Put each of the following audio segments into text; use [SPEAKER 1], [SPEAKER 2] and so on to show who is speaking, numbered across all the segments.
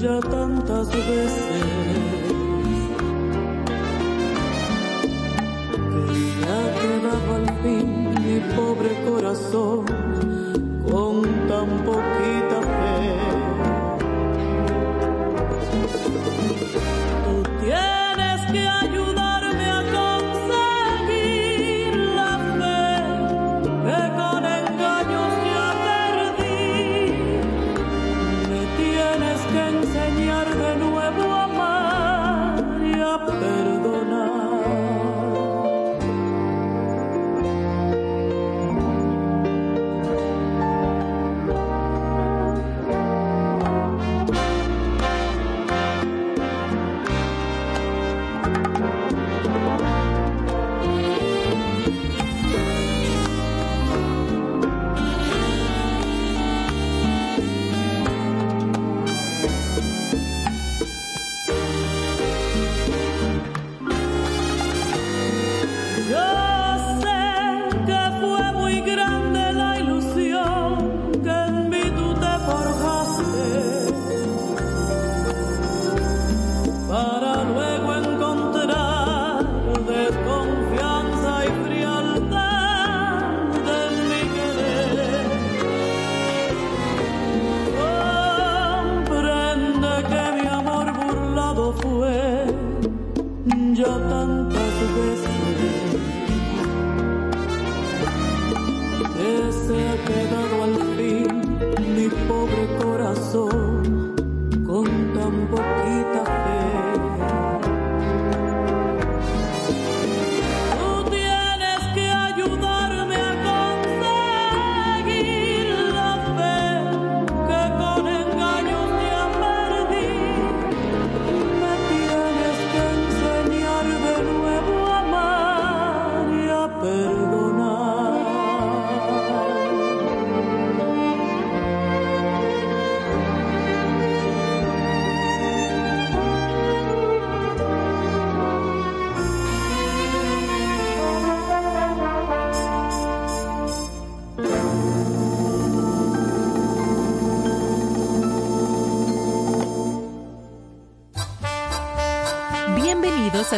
[SPEAKER 1] ya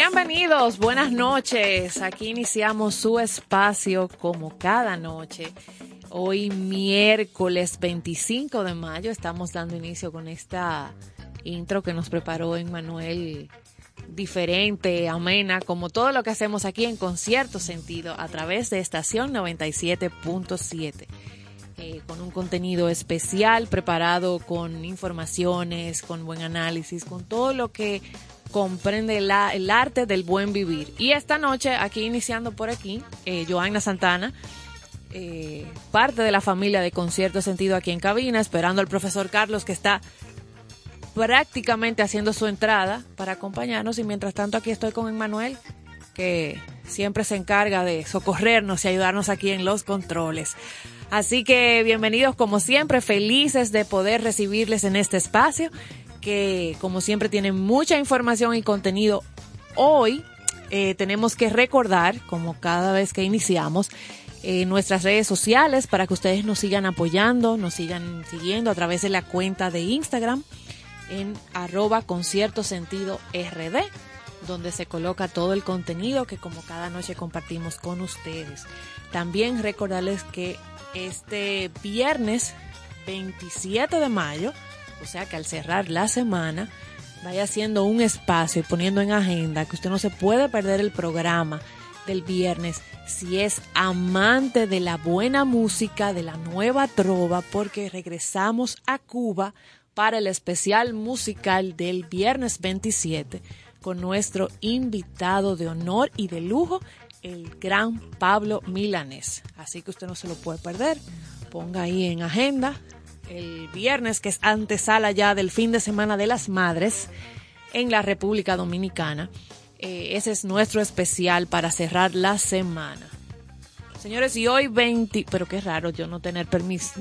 [SPEAKER 2] Bienvenidos, buenas noches. Aquí iniciamos su espacio como cada noche. Hoy miércoles 25 de mayo estamos dando inicio con esta intro que nos preparó Emmanuel diferente, amena, como todo lo que hacemos aquí en concierto sentido a través de estación 97.7. Eh, con un contenido especial preparado con informaciones, con buen análisis, con todo lo que comprende el arte del buen vivir. Y esta noche, aquí iniciando por aquí, eh, Joana Santana, eh, parte de la familia de Concierto Sentido aquí en cabina, esperando al profesor Carlos que está prácticamente haciendo su entrada para acompañarnos y mientras tanto aquí estoy con Emmanuel que siempre se encarga de socorrernos y ayudarnos aquí en los controles. Así que bienvenidos como siempre, felices de poder recibirles en este espacio como siempre tienen mucha información y contenido. Hoy eh, tenemos que recordar, como cada vez que iniciamos, eh, nuestras redes sociales para que ustedes nos sigan apoyando, nos sigan siguiendo a través de la cuenta de Instagram en arroba concierto sentido rd donde se coloca todo el contenido que como cada noche compartimos con ustedes. También recordarles que este viernes 27 de mayo, o sea que al cerrar la semana, vaya haciendo un espacio y poniendo en agenda que usted no se puede perder el programa del viernes si es amante de la buena música, de la nueva trova, porque regresamos a Cuba para el especial musical del viernes 27 con nuestro invitado de honor y de lujo, el gran Pablo Milanés. Así que usted no se lo puede perder. Ponga ahí en agenda el viernes, que es antesala ya del fin de semana de las madres en la República Dominicana. Eh, ese es nuestro especial para cerrar la semana. Señores, y hoy 20, pero qué raro yo no tener mis,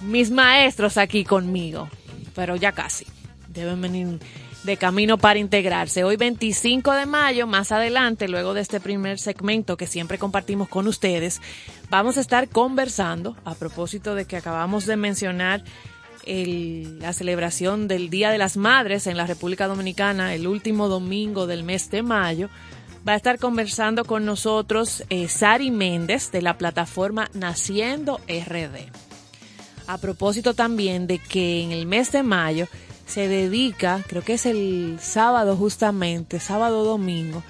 [SPEAKER 2] mis maestros aquí conmigo, pero ya casi. Deben venir de camino para integrarse. Hoy 25 de mayo, más adelante, luego de este primer segmento que siempre compartimos con ustedes, vamos a estar conversando a propósito de que acabamos de mencionar la celebración del Día de las Madres en la República Dominicana el último domingo del mes de mayo. Va a estar conversando con nosotros eh, Sari Méndez de la plataforma Naciendo RD. A propósito también de que en el mes de mayo se dedica, creo que es el sábado justamente, sábado domingo,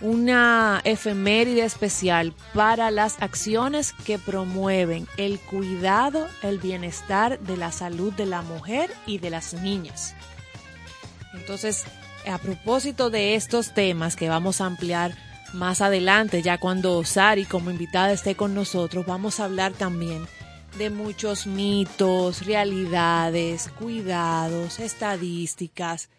[SPEAKER 2] una efeméride especial para las acciones que promueven el cuidado, el bienestar de la salud de la mujer y de las niñas. Entonces, a propósito de estos temas que vamos a ampliar más adelante, ya cuando Sari como invitada esté con nosotros, vamos a hablar también de muchos mitos, realidades, cuidados, estadísticas,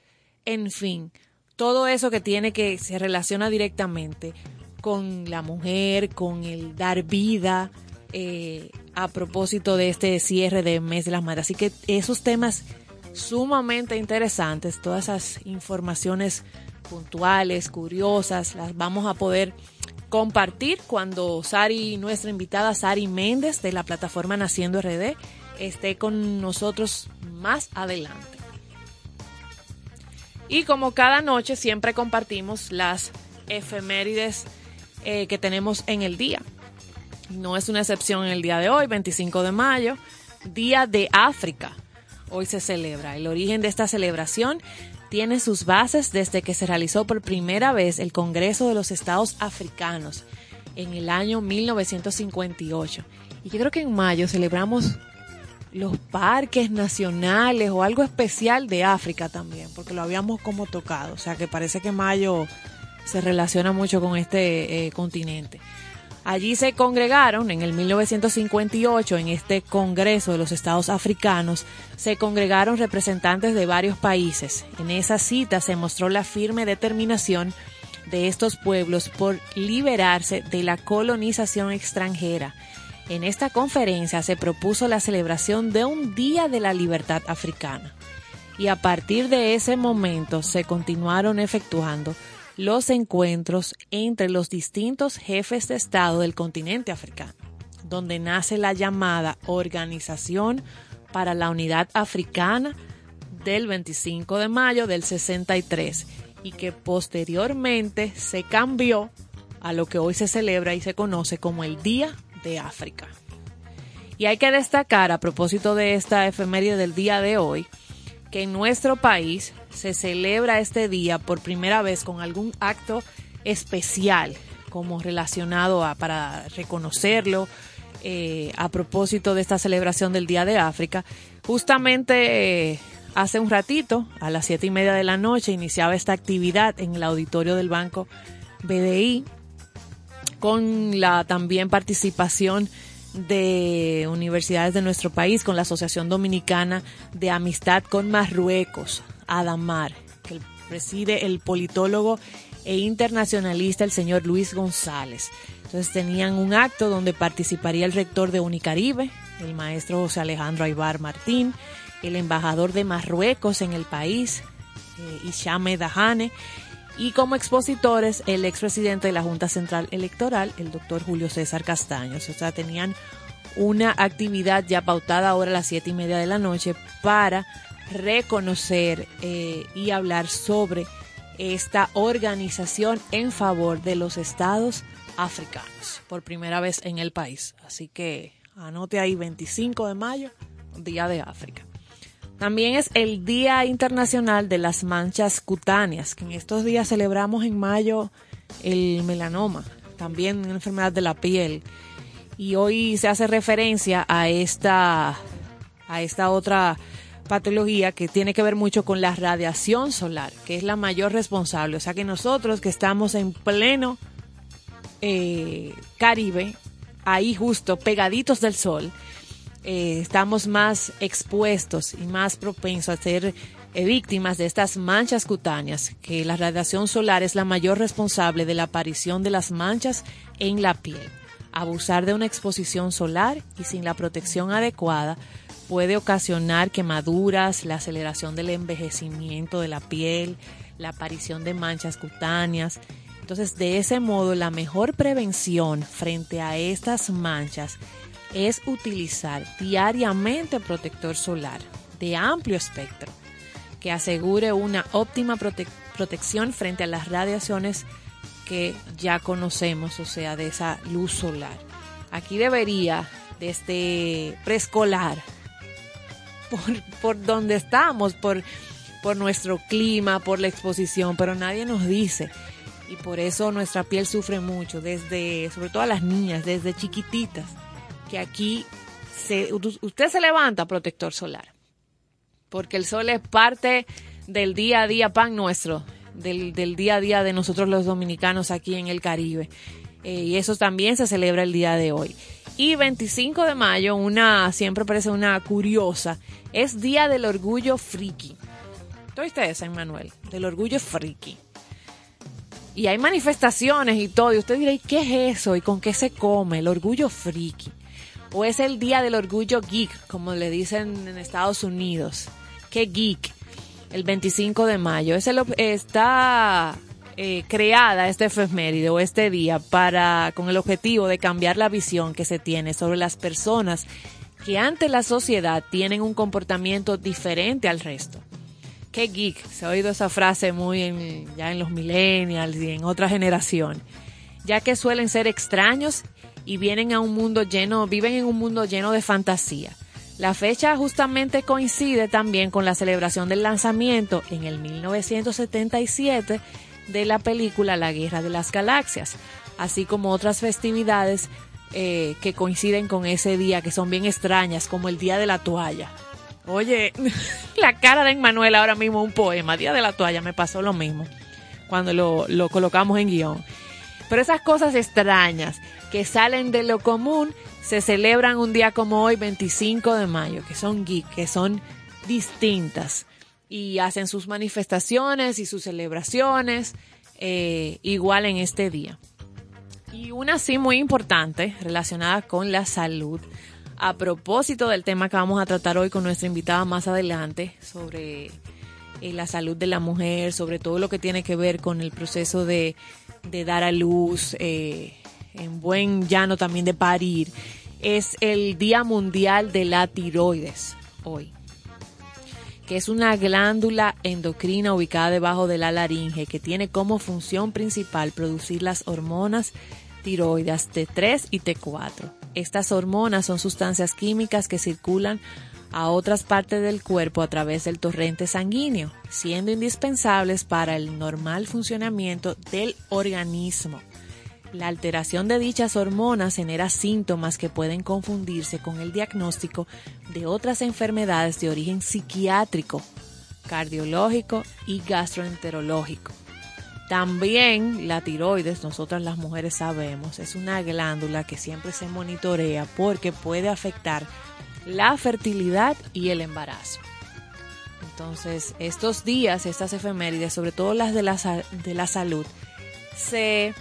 [SPEAKER 2] en fin, todo eso que tiene que se relaciona directamente con la mujer, con el dar vida, eh, a propósito de este cierre de mes de las madres. Así que esos temas sumamente interesantes, todas esas informaciones puntuales, curiosas, las vamos a poder compartir cuando Sari, nuestra invitada Sari Méndez de la plataforma Naciendo RD, esté con nosotros más adelante. Y como cada noche siempre compartimos las efemérides eh, que tenemos en el día. No es una excepción en el día de hoy, 25 de mayo, Día de África. Hoy se celebra. El origen de esta celebración tiene sus bases desde que se realizó por primera vez el Congreso de los Estados Africanos en el año 1958. Y yo creo que en mayo celebramos los parques nacionales o algo especial de África también, porque lo habíamos como tocado. O sea que parece que mayo se relaciona mucho con este eh, continente. Allí se congregaron en el 1958, en este Congreso de los Estados Africanos, se congregaron representantes de varios países. En esa cita se mostró la firme determinación de estos pueblos por liberarse de la colonización extranjera. En esta conferencia se propuso la celebración de un Día de la Libertad Africana. Y a partir de ese momento se continuaron efectuando los encuentros entre los distintos jefes de Estado del continente africano, donde nace la llamada Organización para la Unidad Africana del 25 de mayo del 63 y que posteriormente se cambió a lo que hoy se celebra y se conoce como el Día de África. Y hay que destacar, a propósito de esta efeméride del día de hoy, que en nuestro país se celebra este día por primera vez con algún acto especial, como relacionado a para reconocerlo, eh, a propósito de esta celebración del Día de África. Justamente eh, hace un ratito, a las siete y media de la noche, iniciaba esta actividad en el auditorio del Banco BDI, con la también participación de universidades de nuestro país, con la Asociación Dominicana de Amistad con Marruecos, Adamar, que preside el politólogo e internacionalista el señor Luis González. Entonces tenían un acto donde participaría el rector de Unicaribe, el maestro José Alejandro Aybar Martín, el embajador de Marruecos en el país, eh, Ishame Dahane, y como expositores el expresidente de la Junta Central Electoral, el doctor Julio César Castaños. O sea, tenían una actividad ya pautada ahora a las siete y media de la noche para reconocer eh, y hablar sobre esta organización en favor de los estados africanos por primera vez en el país. Así que anote ahí 25 de mayo, Día de África. También es el Día Internacional de las Manchas Cutáneas, que en estos días celebramos en mayo el melanoma, también una enfermedad de la piel. Y hoy se hace referencia a esta, a esta otra patología que tiene que ver mucho con la radiación solar, que es la mayor responsable. O sea que nosotros que estamos en pleno eh, Caribe, ahí justo pegaditos del sol, eh, estamos más expuestos y más propensos a ser eh, víctimas de estas manchas cutáneas, que la radiación solar es la mayor responsable de la aparición de las manchas en la piel. Abusar de una exposición solar y sin la protección adecuada puede ocasionar quemaduras, la aceleración del envejecimiento de la piel, la aparición de manchas cutáneas. Entonces, de ese modo, la mejor prevención frente a estas manchas es utilizar diariamente protector solar de amplio espectro que asegure una óptima protección frente a las radiaciones que ya conocemos, o sea, de esa luz solar. Aquí debería, desde preescolar, por, por donde estamos, por, por nuestro clima, por la exposición, pero nadie nos dice. Y por eso nuestra piel sufre mucho, desde, sobre todo las niñas, desde chiquititas que aquí se, usted se levanta protector solar, porque el sol es parte del día a día pan nuestro, del, día a día de nosotros los dominicanos aquí en el Caribe. Eh, y eso también se celebra el día de hoy. Y 25 de mayo, una, siempre parece una curiosa, es Día del Orgullo Friki. ¿Oíste esa, Manuel? Del Orgullo Friki. Y hay manifestaciones y todo. Y usted dirá, ¿y qué es eso? ¿Y con qué se come? El orgullo friki o es el Día del Orgullo Geek, como le dicen en Estados Unidos. ¿Qué geek? El 25 de mayo. Está eh, creada esta efeméride o este día para, con el objetivo de cambiar la visión que se tiene sobre las personas que ante la sociedad tienen un comportamiento diferente al resto. ¿Qué geek? Se ha oído esa frase muy en, ya en los millennials y en otra generación, ya que suelen ser extraños y vienen a un mundo lleno, viven en un mundo lleno de fantasía. La fecha justamente coincide también con la celebración del lanzamiento en el 1977 de la película La Guerra de las Galaxias, así como otras festividades eh, que coinciden con ese día, que son bien extrañas, como el Día de la Toalla. Oye, la cara de Emmanuel ahora mismo un poema, Día de la Toalla, me pasó lo mismo cuando lo, lo colocamos en guion. Pero esas cosas extrañas que salen de lo común se celebran un día como hoy, 25 de mayo, que son geek, que son distintas y hacen sus manifestaciones y sus celebraciones eh, igual en este día. Y una sí muy importante relacionada con la salud. A propósito del tema que vamos a tratar hoy con nuestra invitada más adelante sobre eh, la salud de la mujer, sobre todo lo que tiene que ver con el proceso de dar a luz, eh, en buen llano también de parir, es el Día Mundial de la Tiroides hoy. que es una glándula endocrina ubicada debajo de la laringe que tiene como función principal producir las hormonas tiroides T3 y T4. Estas hormonas son sustancias químicas que circulan a otras partes del cuerpo a través del torrente sanguíneo, siendo indispensables para el normal funcionamiento del organismo. La alteración de dichas hormonas genera síntomas que pueden confundirse con el diagnóstico de otras enfermedades de origen psiquiátrico, cardiológico y gastroenterológico. También la tiroides, nosotras las mujeres sabemos, es una glándula que siempre se monitorea porque puede afectar la fertilidad y el embarazo. Entonces, estos días, estas efemérides, sobre todo las de la, de la salud, se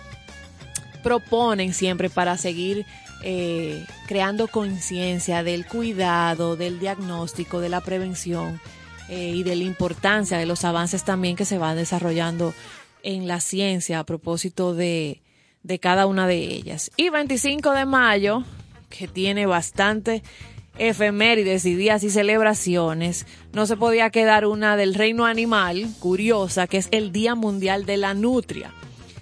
[SPEAKER 2] proponen siempre para seguir eh, creando conciencia del cuidado, del diagnóstico, de la prevención eh, y de la importancia de los avances también que se van desarrollando en la ciencia a propósito de, de cada una de ellas. Y 25 de mayo, que tiene bastante efemérides y días y celebraciones, no se podía quedar una del reino animal, curiosa, que es el Día Mundial de la Nutria.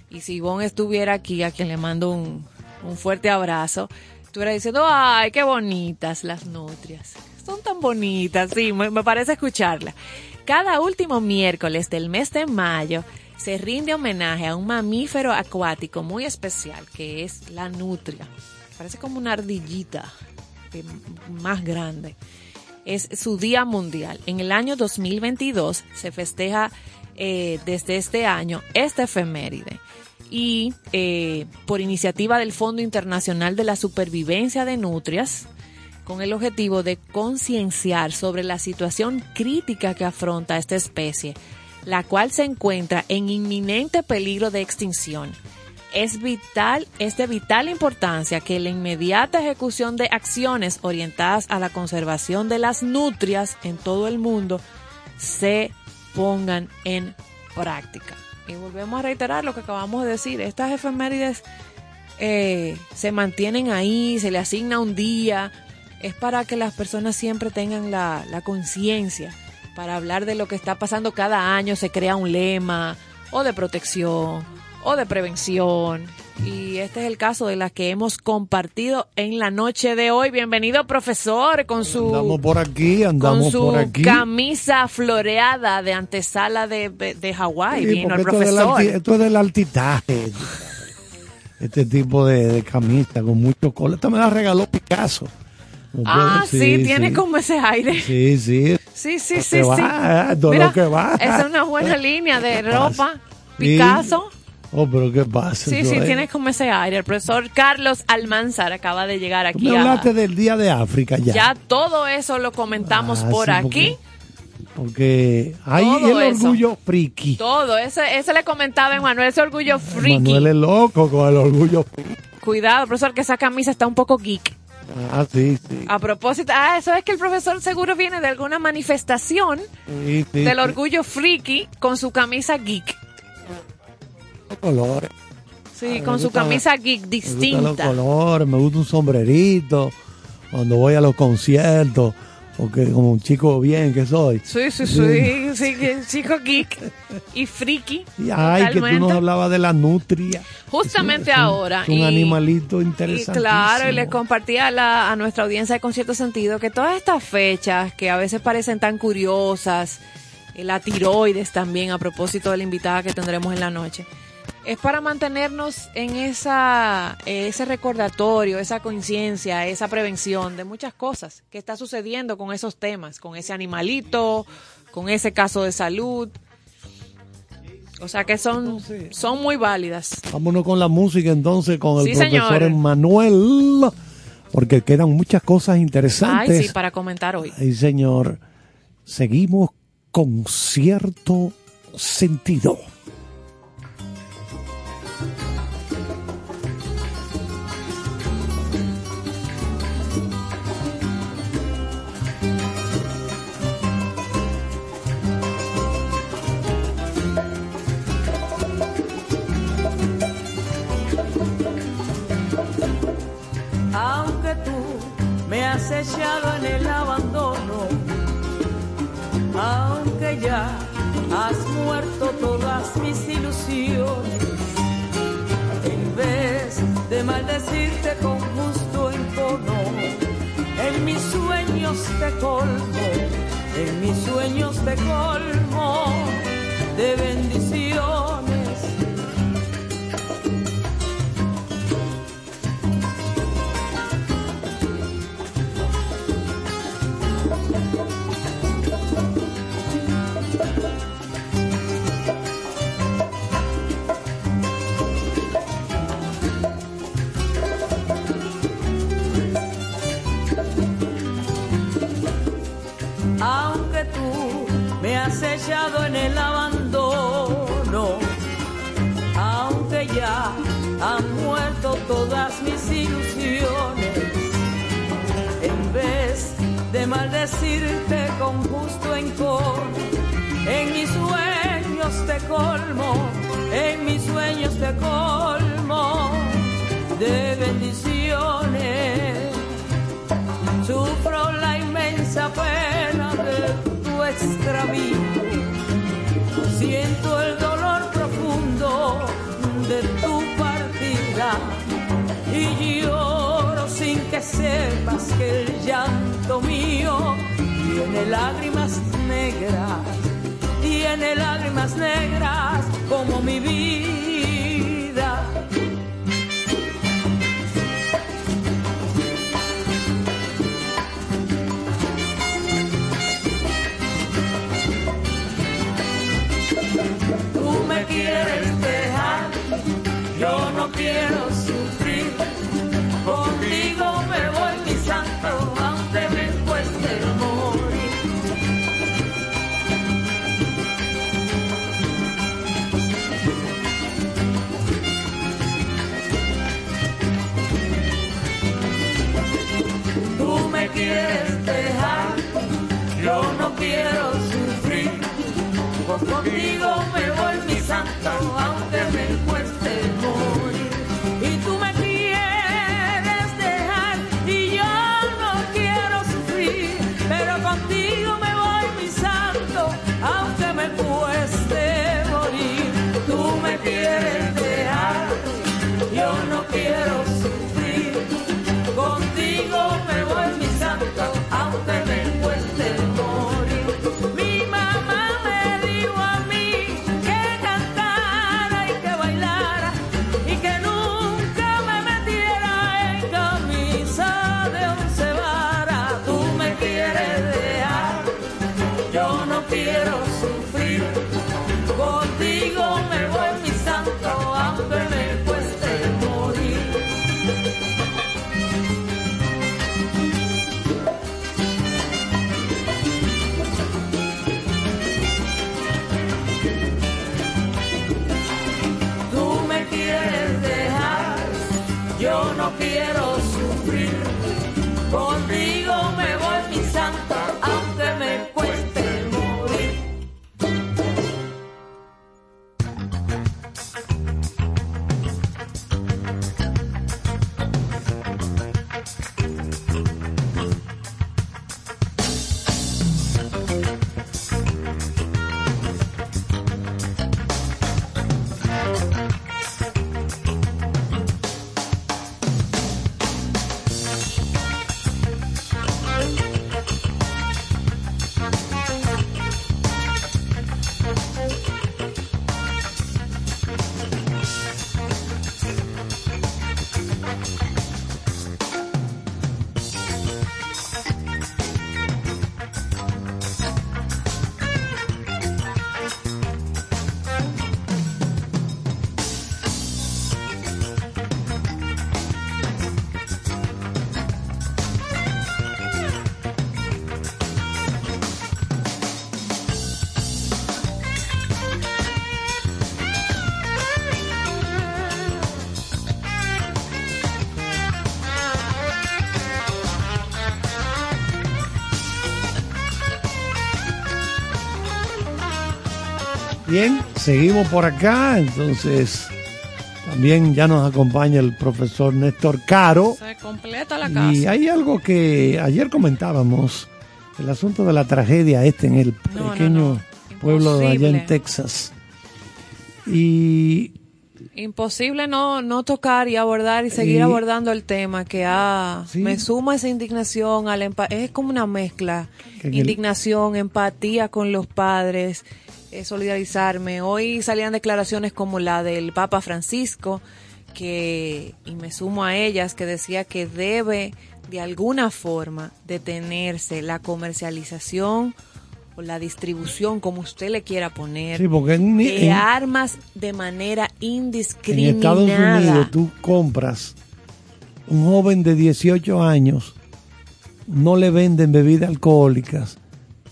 [SPEAKER 2] Y si Ivonne estuviera aquí, a quien le mando un, un fuerte abrazo, estuviera diciendo, ay, qué bonitas las nutrias. Son tan bonitas, sí, me, parece escucharla. Cada último miércoles del mes de mayo se rinde homenaje a un mamífero acuático muy especial, que es la nutria. Parece como una ardillita más grande. Es su Día Mundial. En el año 2022 se festeja eh, desde este año esta efeméride. Y eh, por iniciativa del Fondo Internacional de la Supervivencia de Nutrias, con el objetivo de concienciar sobre la situación crítica que afronta esta especie, la cual se encuentra en inminente peligro de extinción es vital, es de vital importancia que la inmediata ejecución de acciones orientadas a la conservación de las nutrias en todo el mundo se pongan en práctica. Y volvemos a reiterar lo que acabamos de decir, estas efemérides eh, se mantienen ahí, se le asigna un día, es para que las personas siempre tengan la, la conciencia, para hablar de lo que está pasando cada año, se crea un lema o de protección o de prevención. Y este es el caso de las que hemos compartido en la noche de hoy. Bienvenido, profesor, con su.
[SPEAKER 3] Andamos por aquí, andamos
[SPEAKER 2] con su
[SPEAKER 3] por aquí.
[SPEAKER 2] camisa floreada de antesala de, de Hawái.
[SPEAKER 3] Sí,
[SPEAKER 2] Vino el
[SPEAKER 3] es
[SPEAKER 2] profesor.
[SPEAKER 3] esto es del altitaje. Este tipo de, de camisa con mucho color. Esta me la regaló Picasso.
[SPEAKER 2] Ah, sí, tiene como ese aire.
[SPEAKER 3] Sí, sí.
[SPEAKER 2] Sí, sí, sí, sí.
[SPEAKER 3] va, todo
[SPEAKER 2] Mira,
[SPEAKER 3] lo que va.
[SPEAKER 2] esa es una buena línea de
[SPEAKER 3] ¿Qué
[SPEAKER 2] ropa. Picasso.
[SPEAKER 3] Oh, pero ¿qué pasa?
[SPEAKER 2] Sí, sí,
[SPEAKER 3] es-
[SPEAKER 2] tiene como ese aire. El profesor Carlos Almanzar acaba de llegar aquí.
[SPEAKER 3] me
[SPEAKER 2] a-
[SPEAKER 3] hablaste del Día de África ya.
[SPEAKER 2] ya todo eso lo comentamos
[SPEAKER 3] Ah,
[SPEAKER 2] por
[SPEAKER 3] sí,
[SPEAKER 2] aquí.
[SPEAKER 3] porque- Porque hay
[SPEAKER 2] Todo
[SPEAKER 3] el
[SPEAKER 2] eso.
[SPEAKER 3] orgullo friki.
[SPEAKER 2] Todo, ese, ese le comentaba a Emanuel, ese orgullo friki.
[SPEAKER 3] Manuel es loco con el orgullo friki.
[SPEAKER 2] Cuidado, profesor, que esa camisa está un poco geek.
[SPEAKER 3] Ah, sí, sí.
[SPEAKER 2] A propósito, ah, eso es que el profesor seguro viene de alguna manifestación
[SPEAKER 3] Sí, sí,
[SPEAKER 2] del orgullo friki con su camisa geek.
[SPEAKER 3] Colores.
[SPEAKER 2] Sí,
[SPEAKER 3] me
[SPEAKER 2] con su camisa geek
[SPEAKER 3] Me gustan los
[SPEAKER 2] distinta.
[SPEAKER 3] colores, me gusta un sombrerito. Cuando voy a los conciertos, porque como un chico bien que soy.
[SPEAKER 2] Sí, sí, sí, sí, que chico geek y friki.
[SPEAKER 3] Y ay, que tú nos hablabas de la nutria.
[SPEAKER 2] Justamente
[SPEAKER 3] Es un-
[SPEAKER 2] ahora.
[SPEAKER 3] Es un
[SPEAKER 2] y-
[SPEAKER 3] animalito interesante.
[SPEAKER 2] claro, y les compartía a, la- a nuestra audiencia de Con cierto sentido que todas estas fechas que a veces parecen tan curiosas, eh, la tiroides también a propósito de la invitada que tendremos en la noche, es para mantenernos en esa, eh, ese recordatorio, esa conciencia, esa prevención de muchas cosas que está sucediendo con esos temas, con ese animalito, con ese caso de salud. O sea que son, son muy válidas.
[SPEAKER 3] Vámonos con la música entonces, con el
[SPEAKER 2] Sí,
[SPEAKER 3] profesor. Emanuel, porque quedan muchas cosas
[SPEAKER 2] Ay,
[SPEAKER 3] interesantes.
[SPEAKER 2] sí, para comentar hoy.
[SPEAKER 3] Ay, señor. Seguimos con cierto sentido.
[SPEAKER 4] Me has echado en el abandono, has muerto todas mis ilusiones. En vez de maldecirte con justo encono, en mis sueños te colmo, en mis sueños te colmo de bendiciones. Han muerto todas mis ilusiones, en vez de maldecirte con justo encono, en mis sueños te colmo, en mis sueños te colmo de bendiciones. Sufro la inmensa pena de tu extravío. Siento lloro sin que sepas que el llanto mío tiene lágrimas negras, tiene lágrimas negras como mi vida. Tú me quieres dejar, yo no quiero sufrir. Quieres dejar, yo no quiero sufrir. Pues contigo me voy, mi santo, aunque
[SPEAKER 3] Bien, seguimos por acá, entonces también ya nos acompaña el profesor Néstor Caro.
[SPEAKER 2] Se completa la casa.
[SPEAKER 3] Y hay algo que ayer comentábamos, el asunto de la tragedia este en el
[SPEAKER 2] No,
[SPEAKER 3] pequeño
[SPEAKER 2] no.
[SPEAKER 3] pueblo de allá en Texas. Y
[SPEAKER 2] Imposible no, no tocar y abordar y seguir
[SPEAKER 3] Y-
[SPEAKER 2] abordando el tema que ah,
[SPEAKER 3] Sí.
[SPEAKER 2] me suma esa indignación, al es como una mezcla,
[SPEAKER 3] el-
[SPEAKER 2] indignación, empatía con los padres, eh, solidarizarme. Hoy salían declaraciones como la del Papa Francisco, que, y me sumo a ellas, que decía que debe de alguna forma detenerse la comercialización o la distribución, como usted le quiera poner,
[SPEAKER 3] sí, porque en,
[SPEAKER 2] de
[SPEAKER 3] en-
[SPEAKER 2] armas de manera
[SPEAKER 3] en
[SPEAKER 2] indiscriminada.
[SPEAKER 3] Estados Unidos tú compras un joven de 18 años, no le venden bebidas alcohólicas,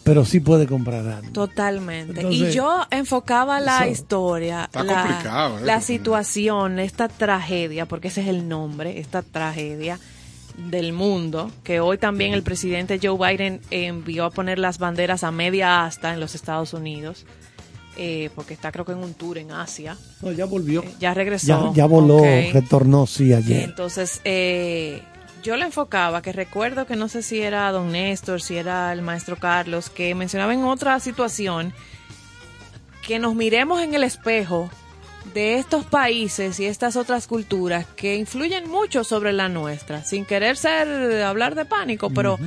[SPEAKER 3] pero sí puede comprar armas.
[SPEAKER 2] Totalmente.
[SPEAKER 3] Entonces,
[SPEAKER 2] y yo enfocaba la
[SPEAKER 3] eso-
[SPEAKER 2] historia,
[SPEAKER 5] Está
[SPEAKER 2] la,
[SPEAKER 5] complicado, ¿eh?
[SPEAKER 2] la situación, esta tragedia, porque ese es el nombre, esta tragedia del mundo, que hoy también el presidente Joe Biden envió a poner las banderas a media asta en los Estados Unidos, eh, porque está creo que en un tour en Asia.
[SPEAKER 3] No, ya volvió.
[SPEAKER 2] Eh, ya regresó.
[SPEAKER 3] Ya, ya voló, retornó, sí, ayer.
[SPEAKER 2] Entonces, eh, yo le enfocaba, que recuerdo que no sé si era don Néstor, si era el maestro Carlos, que mencionaba en otra situación que nos miremos en el espejo de estos países y estas otras culturas que influyen mucho sobre la nuestra, sin querer ser hablar de pánico, pero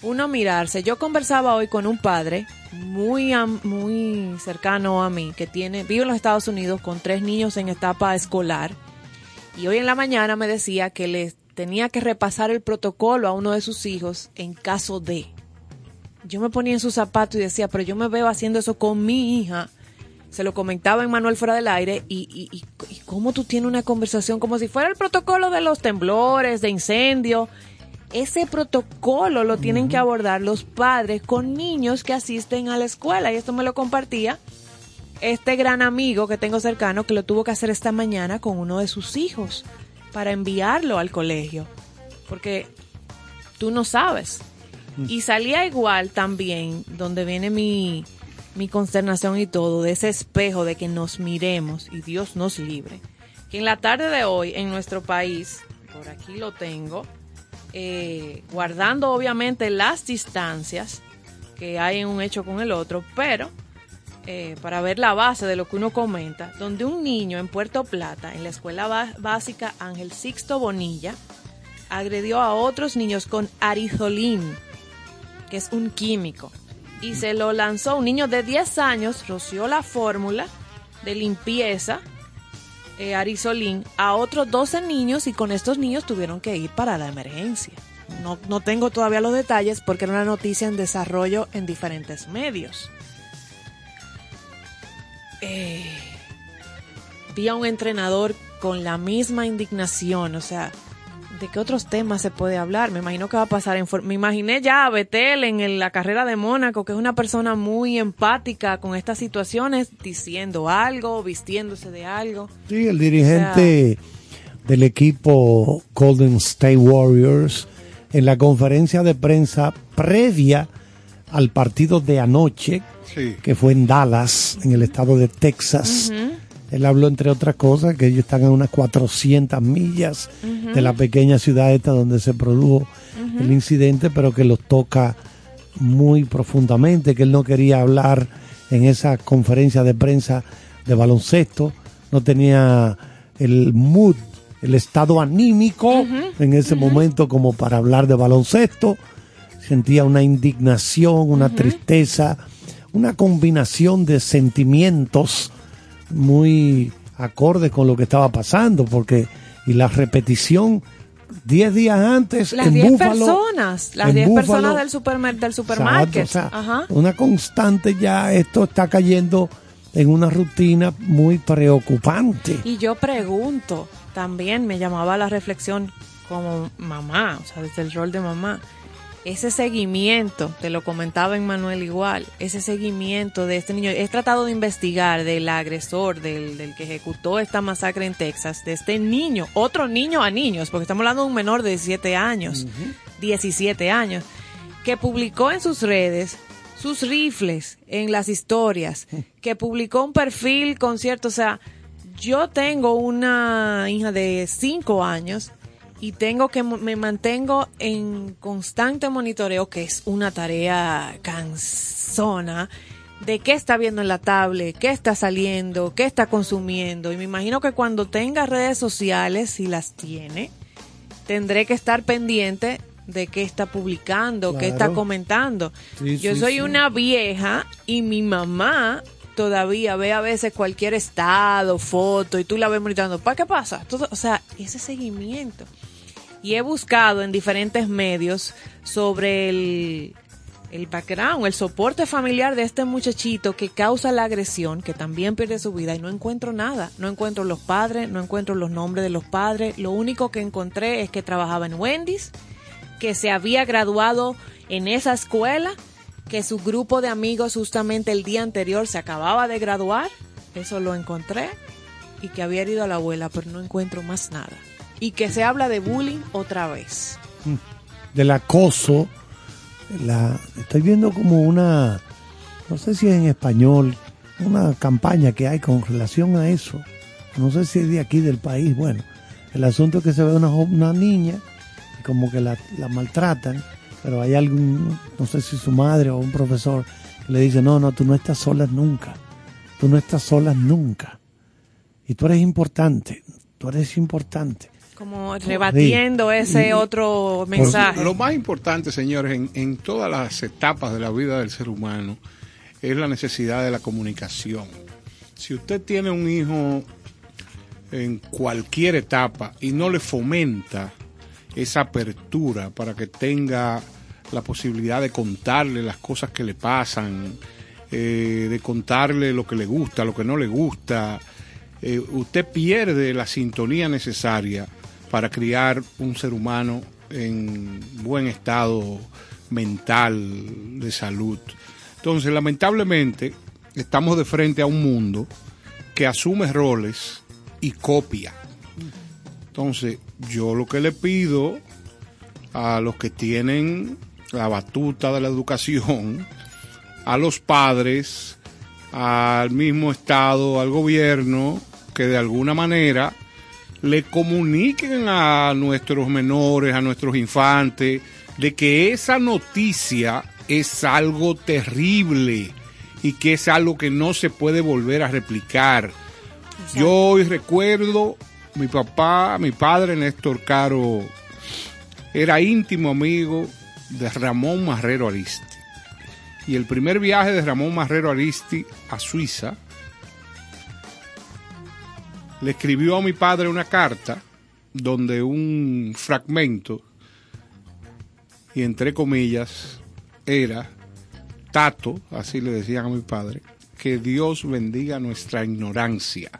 [SPEAKER 2] uno mirarse. Yo conversaba hoy con un padre muy muy cercano a mí que tiene vive en los Estados Unidos con tres niños en etapa escolar y hoy en la mañana me decía que le tenía que repasar el protocolo a uno de sus hijos en caso de. Yo me ponía en su zapato y decía, pero yo me veo haciendo eso con mi hija. Se lo comentaba en Manuel fuera del aire y, y, y, y cómo tú tienes una conversación como si fuera el protocolo de los temblores, de incendio. Ese protocolo lo tienen que abordar los padres con niños que asisten a la escuela y esto me lo compartía este gran amigo que tengo cercano que lo tuvo que hacer esta mañana con uno de sus hijos para enviarlo al colegio. Porque tú no sabes. Y salía igual también, donde viene mi, mi consternación y todo, de ese espejo de que nos miremos y Dios nos libre. Que en la tarde de hoy, en nuestro país, por aquí lo tengo, eh, guardando obviamente las distancias que hay en un hecho con el otro, pero eh, para ver la base de lo que uno comenta, donde un niño en Puerto Plata, en la escuela básica Ángel Sixto Bonilla, agredió a otros niños con arizolín, que es un químico, y se lo lanzó un niño de 10 años, roció la fórmula de limpieza, eh, arizolín, a otros 12 niños y con estos niños tuvieron que ir para la emergencia. No, no tengo todavía los detalles porque era una noticia en desarrollo en diferentes medios. Eh, vi a un entrenador con la misma indignación, o sea, ¿de qué otros temas se puede hablar? Me imagino que va a pasar en... Me imaginé ya a Betel en el- la carrera de Mónaco, que es una persona muy empática con estas situaciones, diciendo algo, vistiéndose de algo.
[SPEAKER 3] Sí, el dirigente del equipo Golden State Warriors en la conferencia de prensa previa al partido de anoche,
[SPEAKER 5] Sí.
[SPEAKER 3] que fue en Dallas, en el estado de Texas. Él habló, entre otras cosas, que ellos están a unas 400 millas de la pequeña ciudad esta donde se produjo el incidente, pero que los toca muy profundamente, que él no quería hablar en esa conferencia de prensa de baloncesto, no tenía el mood, el estado anímico en ese momento como para hablar de baloncesto, sentía una indignación, una tristeza, una combinación de sentimientos muy acordes con lo que estaba pasando, porque y la repetición 10 días antes
[SPEAKER 2] Las
[SPEAKER 3] en
[SPEAKER 2] 10
[SPEAKER 3] Búfalo,
[SPEAKER 2] personas, las
[SPEAKER 3] en
[SPEAKER 2] 10
[SPEAKER 3] Búfalo,
[SPEAKER 2] personas del, supermer del supermarket.
[SPEAKER 3] Exacto, o sea,
[SPEAKER 2] Ajá.
[SPEAKER 3] Una constante ya, esto está cayendo en una rutina muy preocupante.
[SPEAKER 2] Y yo pregunto, también me llamaba la reflexión como mamá, o sea, desde el rol de mamá, ese seguimiento, te lo comentaba en Manuel igual, ese seguimiento de este niño, he tratado de investigar del agresor, del, del que ejecutó esta masacre en Texas, de este niño, otro niño a niños, porque estamos hablando de un menor de 17 años, 17 años, que publicó en sus redes sus rifles en las historias, que publicó un perfil con cierto, o sea, yo tengo una hija de 5 años y tengo que me mantengo en constante monitoreo, que es una tarea cansona, de qué está viendo en la tablet, qué está saliendo, qué está consumiendo. Y me imagino que cuando tenga redes sociales, si las tiene, tendré que estar pendiente de qué está publicando, qué está comentando.
[SPEAKER 3] Sí,
[SPEAKER 2] Yo
[SPEAKER 3] sí,
[SPEAKER 2] soy
[SPEAKER 3] sí.
[SPEAKER 2] una vieja y mi mamá todavía ve a veces cualquier estado, foto, y tú la ves gritando, ¿para qué pasa? Todo, o sea, ese seguimiento. Y he buscado en diferentes medios sobre el, el background, el soporte familiar de este muchachito que causa la agresión, que también pierde su vida, y no encuentro nada. No encuentro los padres, no encuentro los nombres de los padres. Lo único que encontré es que trabajaba en Wendy's, que se había graduado en esa escuela, que su grupo de amigos justamente el día anterior se acababa de graduar, eso lo encontré, y que había herido a la abuela, pero no encuentro más nada. Y que se habla de bullying otra vez.
[SPEAKER 3] del acoso. La, estoy viendo como una, no sé si es en español, una campaña que hay con relación a eso. No sé si es de aquí del país. Bueno, el asunto es que se ve una, una niña y como que la, la maltratan, pero hay algún, no sé si su madre o un profesor que le dice, no, no, tú no estás sola nunca. Tú no estás sola nunca. Y tú eres importante. Tú eres importante.
[SPEAKER 2] Como rebatiendo ese otro mensaje.
[SPEAKER 5] Lo más importante, señores, en, en todas las etapas de la vida del ser humano es la necesidad de la comunicación. Si usted tiene un hijo en cualquier etapa y no le fomenta esa apertura para que tenga la posibilidad de contarle las cosas que le pasan, eh, de contarle lo que le gusta, lo que no le gusta, eh, usted pierde la sintonía necesaria para criar un ser humano en buen estado mental de salud. Entonces, lamentablemente, estamos de frente a un mundo que asume roles y copia. Entonces, yo lo que le pido a los que tienen la batuta de la educación, a los padres, al mismo Estado, al gobierno, que de alguna manera le comuniquen a nuestros menores, a nuestros infantes, de que esa noticia es algo terrible y que es algo que no se puede volver a replicar. Yo hoy recuerdo, mi papá, mi padre Néstor Caro, era íntimo amigo de Ramón Marrero Aristi. Y el primer viaje de Ramón Marrero Aristi a Suiza, le escribió a mi padre una carta donde un fragmento, y entre comillas, era, Tato, así le decían a mi padre, que Dios bendiga nuestra ignorancia.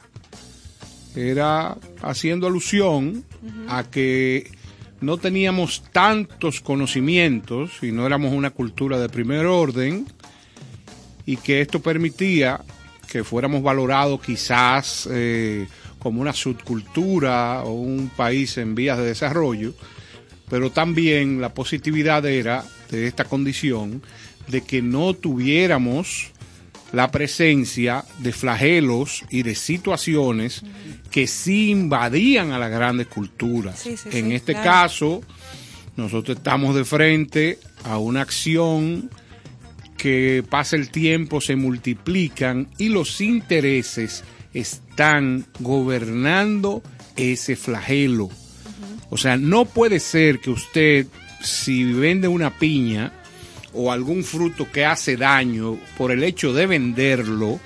[SPEAKER 5] Era haciendo alusión a que no teníamos tantos conocimientos y no éramos una cultura de primer orden y que esto permitía que fuéramos valorados quizás eh, como una subcultura o un país en vías de desarrollo, pero también la positividad era de esta condición de que no tuviéramos la presencia de flagelos y de situaciones que sí invadían a las grandes culturas.
[SPEAKER 2] Sí, sí,
[SPEAKER 5] en
[SPEAKER 2] sí,
[SPEAKER 5] este
[SPEAKER 2] claro.
[SPEAKER 5] caso, nosotros estamos de frente a una acción que pasa el tiempo, se multiplican y los intereses están gobernando ese flagelo. O sea, no puede ser que usted, si vende una piña o algún fruto que hace daño por el hecho de venderlo,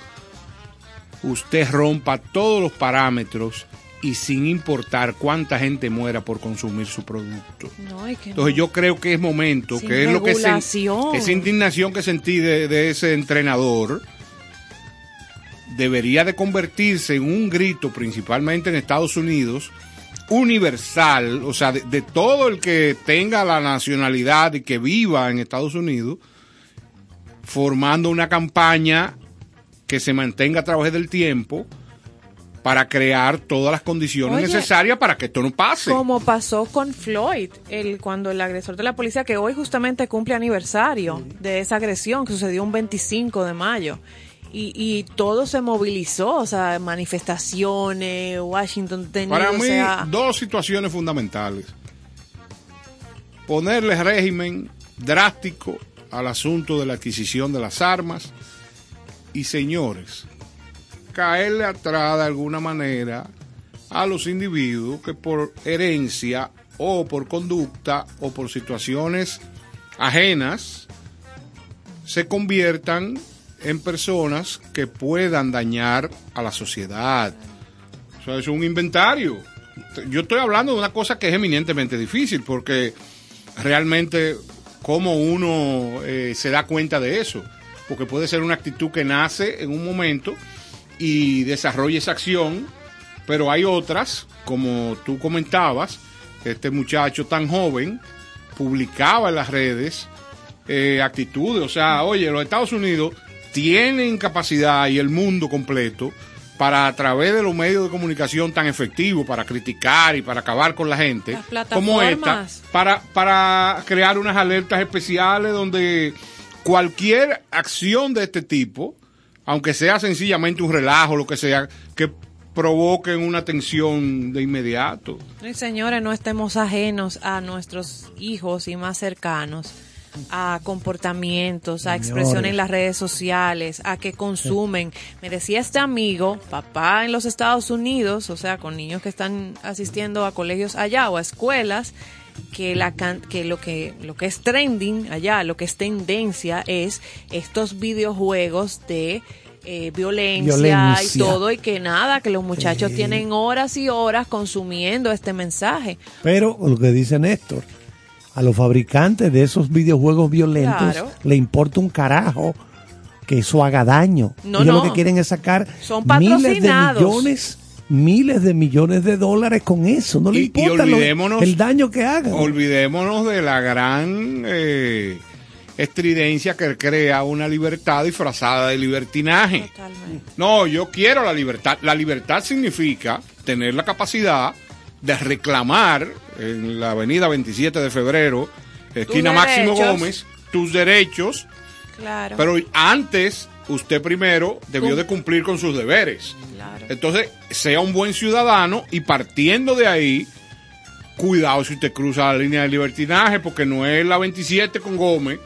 [SPEAKER 5] usted rompa todos los parámetros y sin importar cuánta gente muera por consumir su producto.
[SPEAKER 2] No, es que
[SPEAKER 5] Entonces
[SPEAKER 2] no.
[SPEAKER 5] yo creo que es momento,
[SPEAKER 2] Sin
[SPEAKER 5] que es lo que esa indignación que sentí de, de ese entrenador debería de convertirse en un grito, principalmente en Estados Unidos, universal, o sea, de, de todo el que tenga la nacionalidad y que viva en Estados Unidos, formando una campaña que se mantenga a través del tiempo para crear todas las condiciones
[SPEAKER 2] Oye,
[SPEAKER 5] necesarias para que esto no pase.
[SPEAKER 2] Como pasó con Floyd, el, cuando el agresor de la policía, que hoy justamente cumple aniversario de esa agresión que sucedió un 25 de mayo. Y, y todo se movilizó, o sea, manifestaciones, Washington tenía,
[SPEAKER 5] Para
[SPEAKER 2] o
[SPEAKER 5] mí,
[SPEAKER 2] sea,
[SPEAKER 5] dos situaciones fundamentales. Ponerle régimen drástico al asunto de la adquisición de las armas y señores, caerle atrás de alguna manera a los individuos que por herencia o por conducta o por situaciones ajenas se conviertan en personas que puedan dañar a la sociedad. O sea, es un inventario. Yo estoy hablando de una cosa que es eminentemente difícil porque realmente cómo uno eh, se da cuenta de eso. Porque puede ser una actitud que nace en un momento y desarrolla esa acción, pero hay otras, como tú comentabas, este muchacho tan joven publicaba en las redes eh, actitudes, o sea, oye, los Estados Unidos tienen capacidad y el mundo completo para a través de los medios de comunicación tan efectivos para criticar y para acabar con la gente como esta, para, para crear unas alertas especiales donde cualquier acción de este tipo, aunque sea sencillamente un relajo, lo que sea, que provoquen una tensión de inmediato.
[SPEAKER 2] señores, no estemos ajenos a nuestros hijos y más cercanos a comportamientos, a expresiones en las redes sociales, a que consumen. Me decía este amigo, papá en los Estados Unidos, o sea, con niños que están asistiendo a colegios allá o a escuelas, que la que lo que lo que es trending allá, lo que es tendencia es estos videojuegos de eh, violencia, y todo, y que nada, que los muchachos tienen horas y horas consumiendo este mensaje.
[SPEAKER 3] Pero lo que dice Néstor, a los fabricantes de esos videojuegos violentos le importa un carajo que eso haga daño. No, Ellos lo que quieren es sacar miles de millones miles de millones de dólares con eso. No le importa el daño que haga.
[SPEAKER 5] Olvidémonos de la gran eh, estridencia que crea una libertad disfrazada de libertinaje. No, yo quiero la libertad. La libertad significa tener la capacidad de reclamar en la avenida 27 de febrero, esquina Máximo Gómez, tus derechos. Claro. Pero antes, usted primero debió de cumplir con sus deberes. Entonces, sea un buen ciudadano y partiendo de ahí, cuidado si usted cruza la línea de libertinaje, porque no es la 27 con Gómez,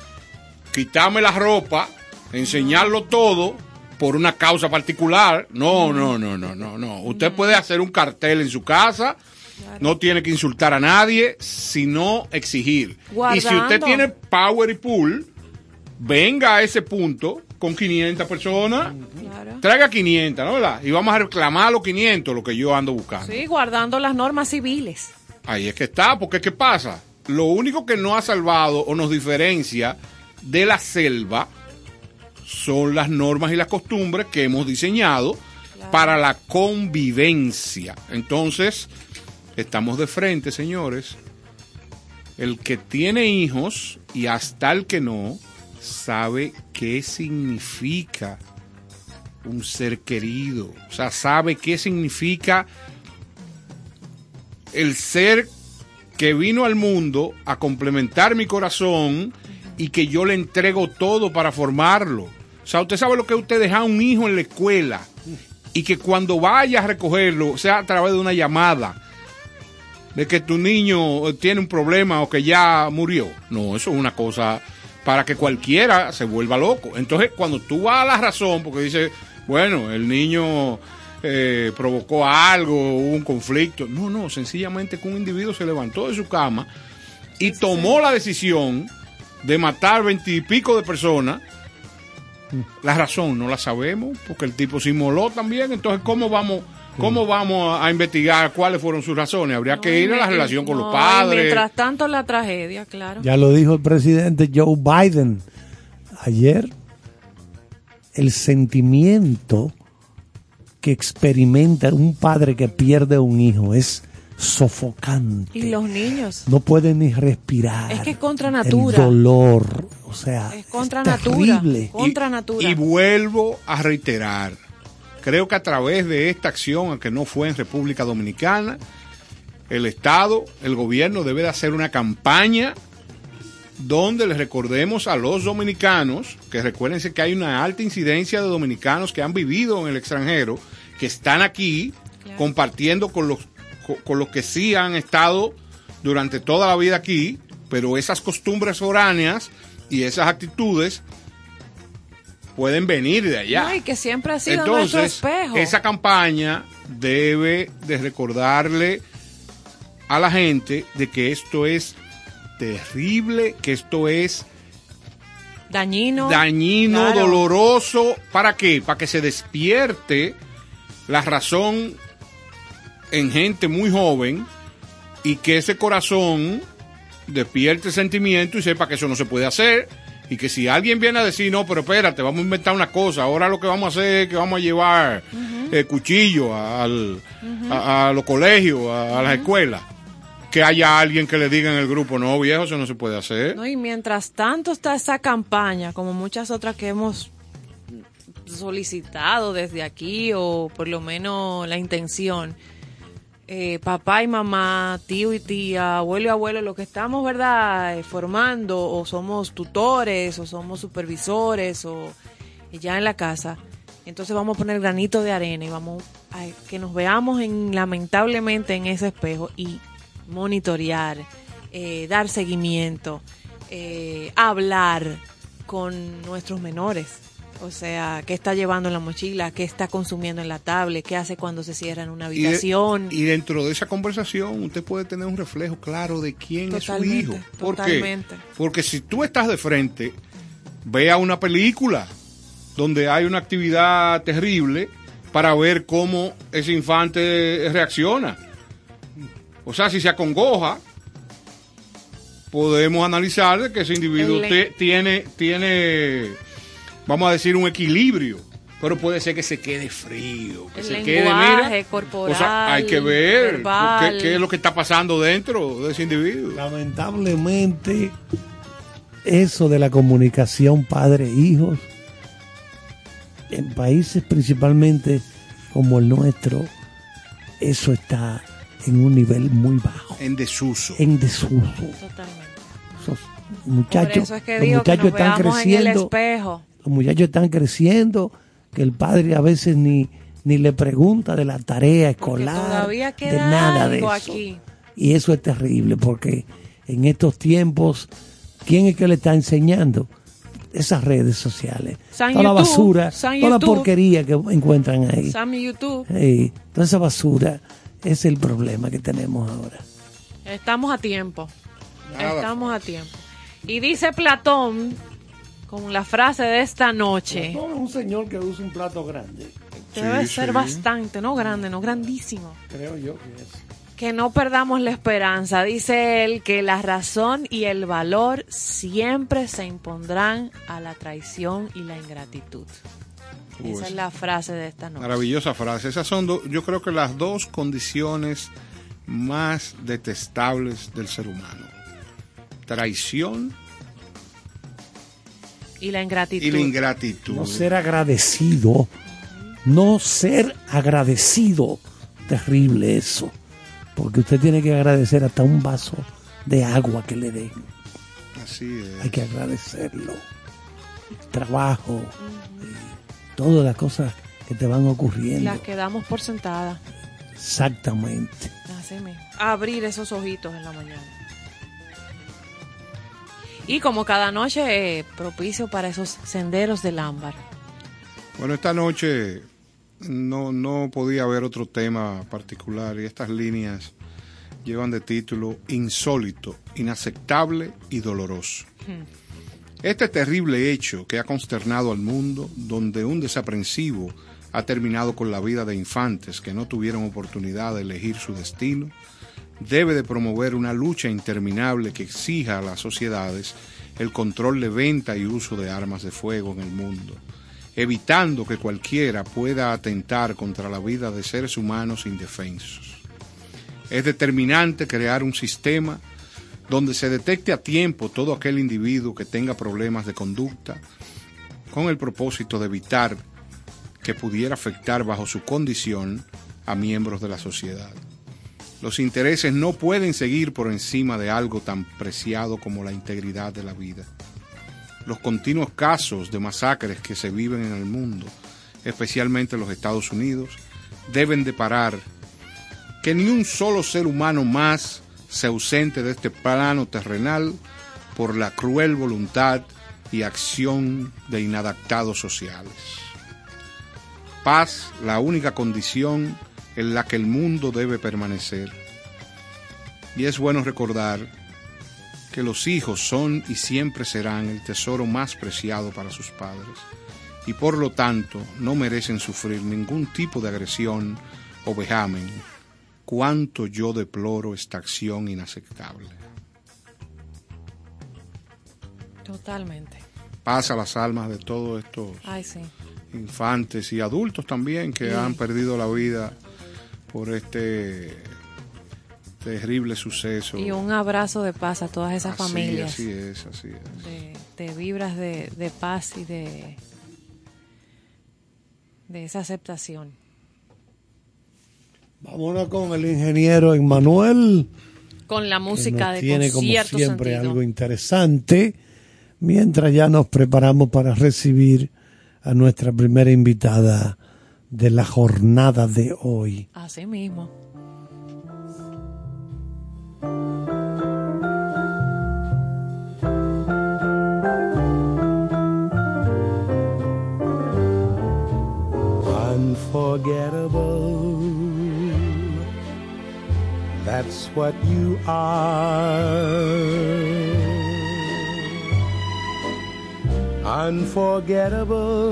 [SPEAKER 5] quitarme la ropa, enseñarlo todo por una causa particular. No, no, no, no, no, no. Usted puede hacer un cartel en su casa, no tiene que insultar a nadie, sino exigir. Y si usted tiene power y pool, venga a ese punto con 500 personas, traiga 500, ¿no verdad? Y vamos a reclamar los 500, lo que yo ando buscando.
[SPEAKER 2] Sí, guardando las normas civiles.
[SPEAKER 5] Ahí es que está, porque ¿qué pasa? Lo único que no ha salvado o nos diferencia de la selva son las normas y las costumbres que hemos diseñado para la convivencia. Entonces, estamos de frente, señores. El que tiene hijos y hasta el que no sabe qué significa un ser querido. O sea, sabe qué significa el ser que vino al mundo a complementar mi corazón y que yo le entrego todo para formarlo. O sea, usted sabe lo que usted deja a un hijo en la escuela y que cuando vaya a recogerlo sea a través de una llamada de que tu niño tiene un problema o que ya murió. No, eso es una cosa para que cualquiera se vuelva loco. Entonces, cuando tú vas a la razón, porque dice, bueno, el niño eh, provocó algo, hubo un conflicto. No, no, sencillamente que un individuo se levantó de su cama y tomó la decisión de matar veintipico de personas, la razón no la sabemos, porque el tipo se inmoló también, entonces ¿cómo vamos, cómo vamos a investigar cuáles fueron sus razones? Habría que ir a la relación con los padres.
[SPEAKER 2] Mientras tanto la tragedia, claro.
[SPEAKER 3] Ya lo dijo el presidente Joe Biden ayer, el sentimiento que experimenta un padre que pierde un hijo es sofocante.
[SPEAKER 2] Y los niños.
[SPEAKER 3] No pueden ni respirar.
[SPEAKER 2] Es que es contra natura.
[SPEAKER 3] El dolor, o sea,
[SPEAKER 2] es contra natura. Contra natura.
[SPEAKER 5] Y vuelvo a reiterar, creo que a través de esta acción, aunque no fue en República Dominicana, el Estado, el gobierno debe de hacer una campaña donde les recordemos a los dominicanos, que recuérdense que hay una alta incidencia de dominicanos que han vivido en el extranjero, que están aquí compartiendo con los con los que sí han estado durante toda la vida aquí, pero esas costumbres foráneas y esas actitudes pueden venir de allá.
[SPEAKER 2] No, y que siempre ha sido nuestro
[SPEAKER 5] Entonces,
[SPEAKER 2] espejo.
[SPEAKER 5] esa campaña debe de recordarle a la gente de que esto es terrible, que esto es
[SPEAKER 2] Dañino.
[SPEAKER 5] dañino,
[SPEAKER 2] Claro.
[SPEAKER 5] doloroso. ¿Para qué? Para que se despierte la razón en gente muy joven y que ese corazón despierte sentimiento y sepa que eso no se puede hacer. Y que si alguien viene a decir, no, pero espérate, vamos a inventar una cosa, ahora lo que vamos a hacer es que vamos a llevar eh, cuchillo al, a, a los colegios, a, a las escuelas, que haya alguien que le diga en el grupo, no, viejo, eso no se puede hacer.
[SPEAKER 2] ¿no? Y mientras tanto está esa campaña, como muchas otras que hemos solicitado desde aquí, o por lo menos la intención, eh, papá y mamá, tío y tía, abuelo y abuelo, lo que estamos, ¿verdad?, eh, formando, o somos tutores, o somos supervisores, o ya en la casa. Entonces vamos a poner granito de arena y vamos a que nos veamos en, lamentablemente en ese espejo y monitorear, eh, dar seguimiento, eh, hablar con nuestros menores. O sea, qué está llevando en la mochila, qué está consumiendo en la tablet, qué hace cuando se cierra en una
[SPEAKER 5] Y de-
[SPEAKER 2] habitación.
[SPEAKER 5] Y, dentro de esa conversación usted puede tener un reflejo claro de quién es su hijo. ¿Por qué?
[SPEAKER 2] totalmente.
[SPEAKER 5] Porque si tú estás de frente, vea una película donde hay una actividad terrible para ver cómo ese infante reacciona. O sea, si se acongoja, podemos analizar de que ese individuo te- tiene, tiene, vamos a decir, un equilibrio. Pero puede ser que se quede frío, que
[SPEAKER 2] El
[SPEAKER 5] se quede, mira.
[SPEAKER 2] corporal,
[SPEAKER 5] o sea, hay que ver qué, qué es lo que está pasando dentro de ese individuo.
[SPEAKER 3] Lamentablemente, eso de la comunicación padre-hijos, en países principalmente como el nuestro, eso está en un nivel muy bajo,
[SPEAKER 5] En desuso.
[SPEAKER 3] en desuso.
[SPEAKER 2] Totalmente.
[SPEAKER 3] Esos
[SPEAKER 2] Por
[SPEAKER 3] muchachos,
[SPEAKER 2] eso es que
[SPEAKER 3] los
[SPEAKER 2] digo que
[SPEAKER 3] muchachos
[SPEAKER 2] nos
[SPEAKER 3] están
[SPEAKER 2] veamos en el
[SPEAKER 3] creciendo,
[SPEAKER 2] espejo.
[SPEAKER 3] Los muchachos están creciendo, que el padre a veces ni, ni le pregunta de la tarea escolar,
[SPEAKER 2] todavía
[SPEAKER 3] de
[SPEAKER 2] queda
[SPEAKER 3] nada de
[SPEAKER 2] algo
[SPEAKER 3] eso.
[SPEAKER 2] aquí.
[SPEAKER 3] Y eso es terrible porque en estos tiempos, ¿quién es que le está enseñando? Esas redes sociales.
[SPEAKER 2] San
[SPEAKER 3] toda la basura,
[SPEAKER 2] San
[SPEAKER 3] toda la
[SPEAKER 2] YouTube.
[SPEAKER 3] porquería que encuentran ahí.
[SPEAKER 2] Sammy YouTube,
[SPEAKER 3] Ey, toda esa basura es el problema que tenemos ahora.
[SPEAKER 2] estamos a tiempo.
[SPEAKER 5] Nada
[SPEAKER 2] Estamos a tiempo. Y dice Platón, con la frase de esta noche,
[SPEAKER 3] un señor que usa un plato grande,
[SPEAKER 2] debe
[SPEAKER 5] Sí,
[SPEAKER 2] ser
[SPEAKER 5] sí.
[SPEAKER 2] bastante, no grande, no grandísimo.
[SPEAKER 3] creo yo que es.
[SPEAKER 2] Que no perdamos la esperanza. Dice él que la razón y el valor siempre se impondrán a la traición y la ingratitud.
[SPEAKER 5] Uy,
[SPEAKER 2] Esa es la frase de esta noche.
[SPEAKER 5] Maravillosa frase. Esas son, do- yo creo que las dos condiciones más detestables del ser humano. Traición
[SPEAKER 2] Y la ingratitud.
[SPEAKER 5] y la ingratitud.
[SPEAKER 3] No ser agradecido, no ser agradecido. Terrible eso. Porque usted tiene que agradecer hasta un vaso de agua que le den.
[SPEAKER 5] Así es.
[SPEAKER 3] Hay que agradecerlo. Trabajo, y todas las cosas que te van ocurriendo.
[SPEAKER 2] Las que damos por sentada.
[SPEAKER 3] Exactamente.
[SPEAKER 2] Así mismo. Abrir esos ojitos en la mañana. Y como cada noche, eh, propicio para esos senderos del ámbar.
[SPEAKER 5] Bueno, esta noche no, no podía haber otro tema particular y estas líneas llevan de título Insólito, Inaceptable y Doloroso. Este terrible hecho que ha consternado al mundo, donde un desaprensivo ha terminado con la vida de infantes que no tuvieron oportunidad de elegir su destino, debe de promover una lucha interminable que exija a las sociedades el control de venta y uso de armas de fuego en el mundo, evitando que cualquiera pueda atentar contra la vida de seres humanos indefensos. Es determinante crear un sistema donde se detecte a tiempo todo aquel individuo que tenga problemas de conducta, con el propósito de evitar que pudiera afectar bajo su condición a miembros de la sociedad. Los intereses no pueden seguir por encima de algo tan preciado como la integridad de la vida. Los continuos casos de masacres que se viven en el mundo, especialmente en los Estados Unidos, deben de parar. Que ni un solo ser humano más se ausente de este plano terrenal por la cruel voluntad y acción de inadaptados sociales. Paz, la única condición en la que el mundo debe permanecer. Y es bueno recordar que los hijos son y siempre serán el tesoro más preciado para sus padres y por lo tanto no merecen sufrir ningún tipo de agresión o vejamen. Cuánto yo deploro esta acción inaceptable.
[SPEAKER 2] Totalmente.
[SPEAKER 5] Pasa las almas de todos estos
[SPEAKER 2] Ay, sí.
[SPEAKER 5] infantes y adultos también que
[SPEAKER 2] Sí.
[SPEAKER 5] han perdido la vida por este terrible suceso.
[SPEAKER 2] Y un abrazo de paz a todas esas
[SPEAKER 5] Así,
[SPEAKER 2] familias.
[SPEAKER 5] Así es, así es.
[SPEAKER 2] de, de vibras de, de paz y de, de esa aceptación.
[SPEAKER 3] Vámonos con el ingeniero Emmanuel.
[SPEAKER 2] Con la
[SPEAKER 3] que
[SPEAKER 2] música
[SPEAKER 3] nos
[SPEAKER 2] de
[SPEAKER 3] tiene como siempre
[SPEAKER 2] sentido.
[SPEAKER 3] algo interesante, mientras ya nos preparamos para recibir a nuestra primera invitada de la jornada de hoy.
[SPEAKER 2] Así mismo.
[SPEAKER 6] Unforgettable. That's what you are. Unforgettable,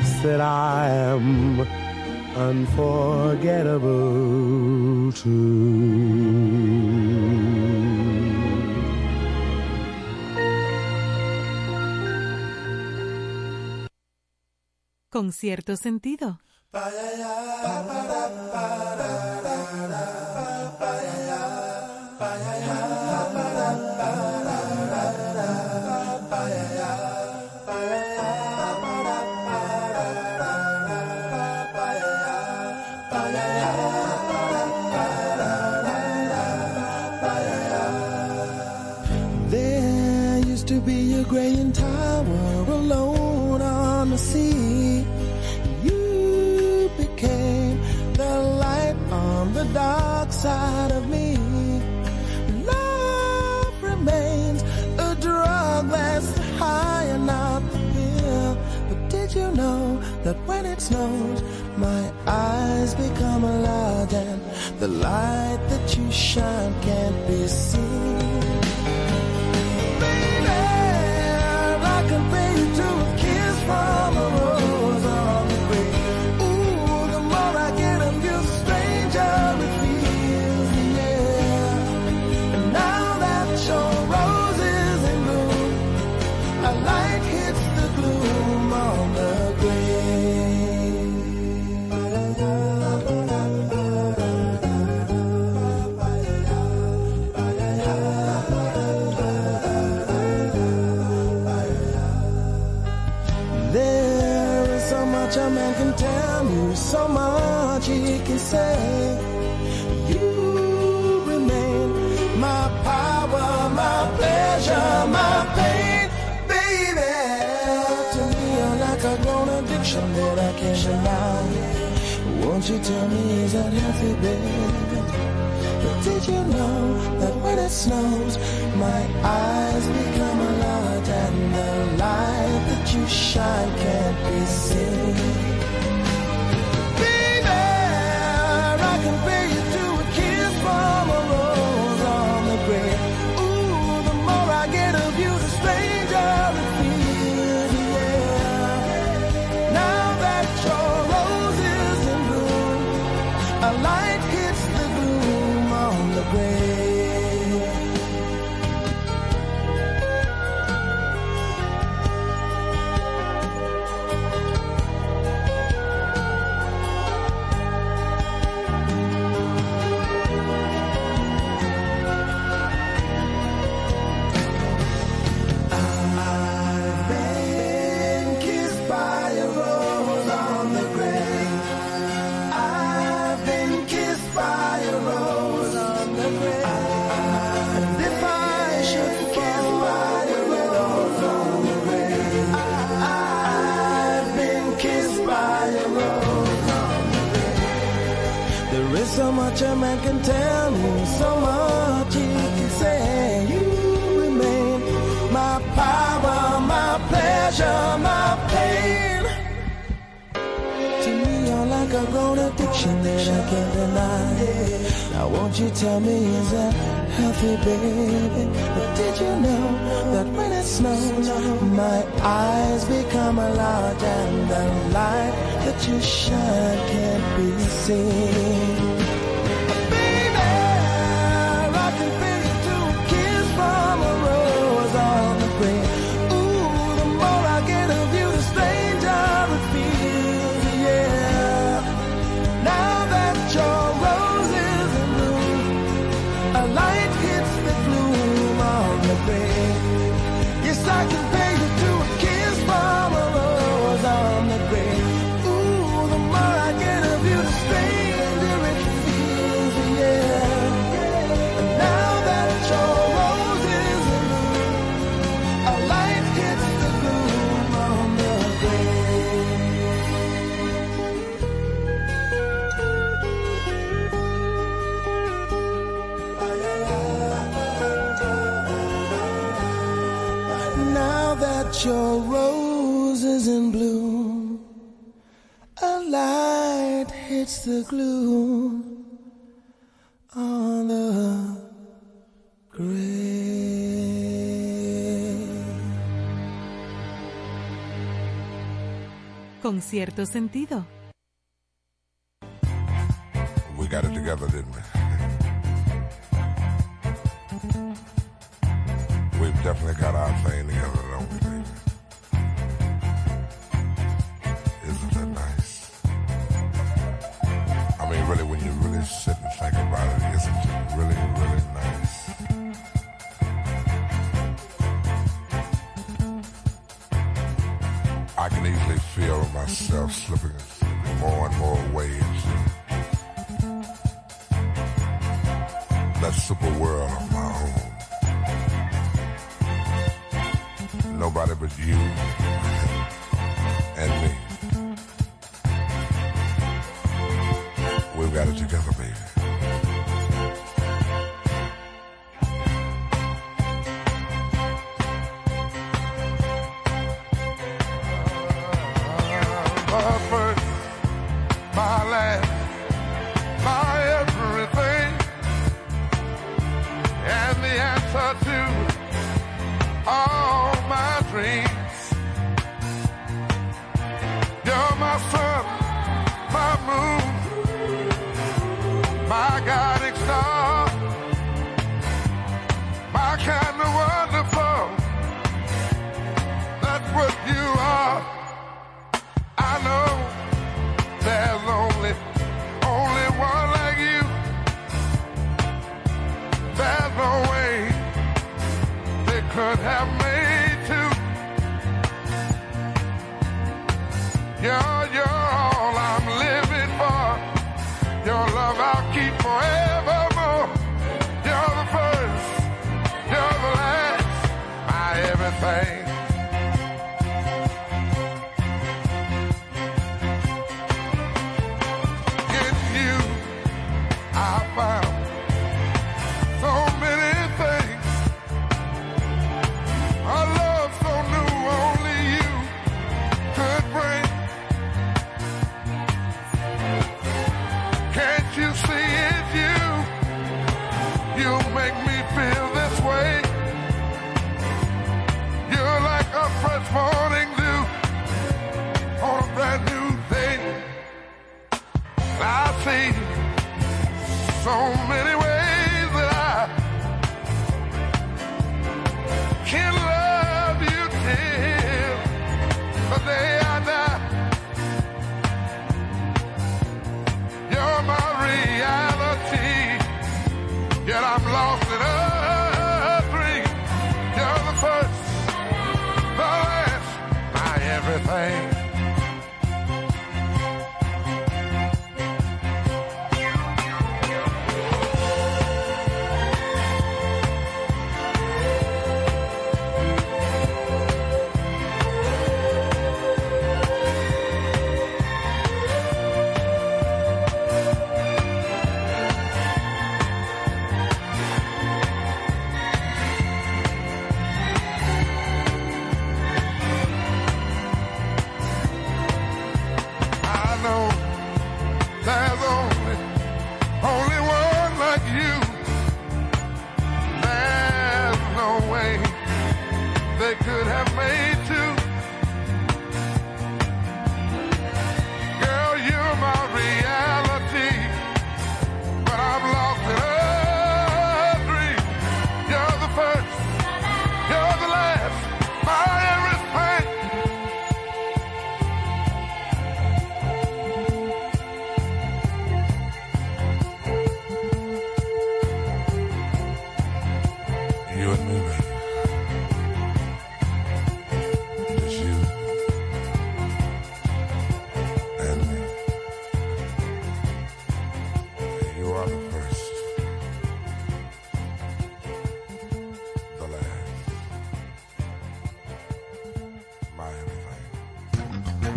[SPEAKER 6] Thinks that I am unforgettable too.
[SPEAKER 7] Con cierto sentido.
[SPEAKER 6] There
[SPEAKER 8] snows My eyes become alive and The light that you shine can't be seen. you remain my power that I can't deny. Won't you tell me is that healthy, baby? But did you know that when it snows, my eyes become a lot, and the light that you shine can't be seen.
[SPEAKER 9] cierto sentido.
[SPEAKER 10] have made on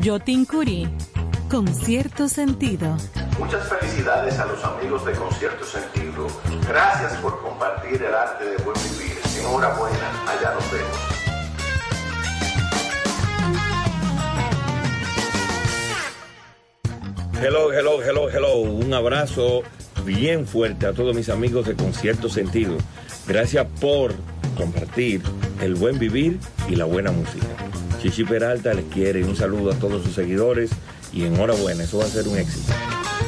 [SPEAKER 9] Jotin Curie, con cierto sentido.
[SPEAKER 11] Muchas felicidades a los amigos de Concierto Sentido. Gracias por compartir el arte de buen vivir. Enhorabuena, allá nos vemos.
[SPEAKER 12] Hello, hello, hello, hello. Un abrazo bien fuerte a todos mis amigos de Concierto Sentido. Gracias por compartir el buen vivir y la buena música. Chichi Peralta les quiere un saludo a todos sus seguidores y enhorabuena, eso va a ser un éxito.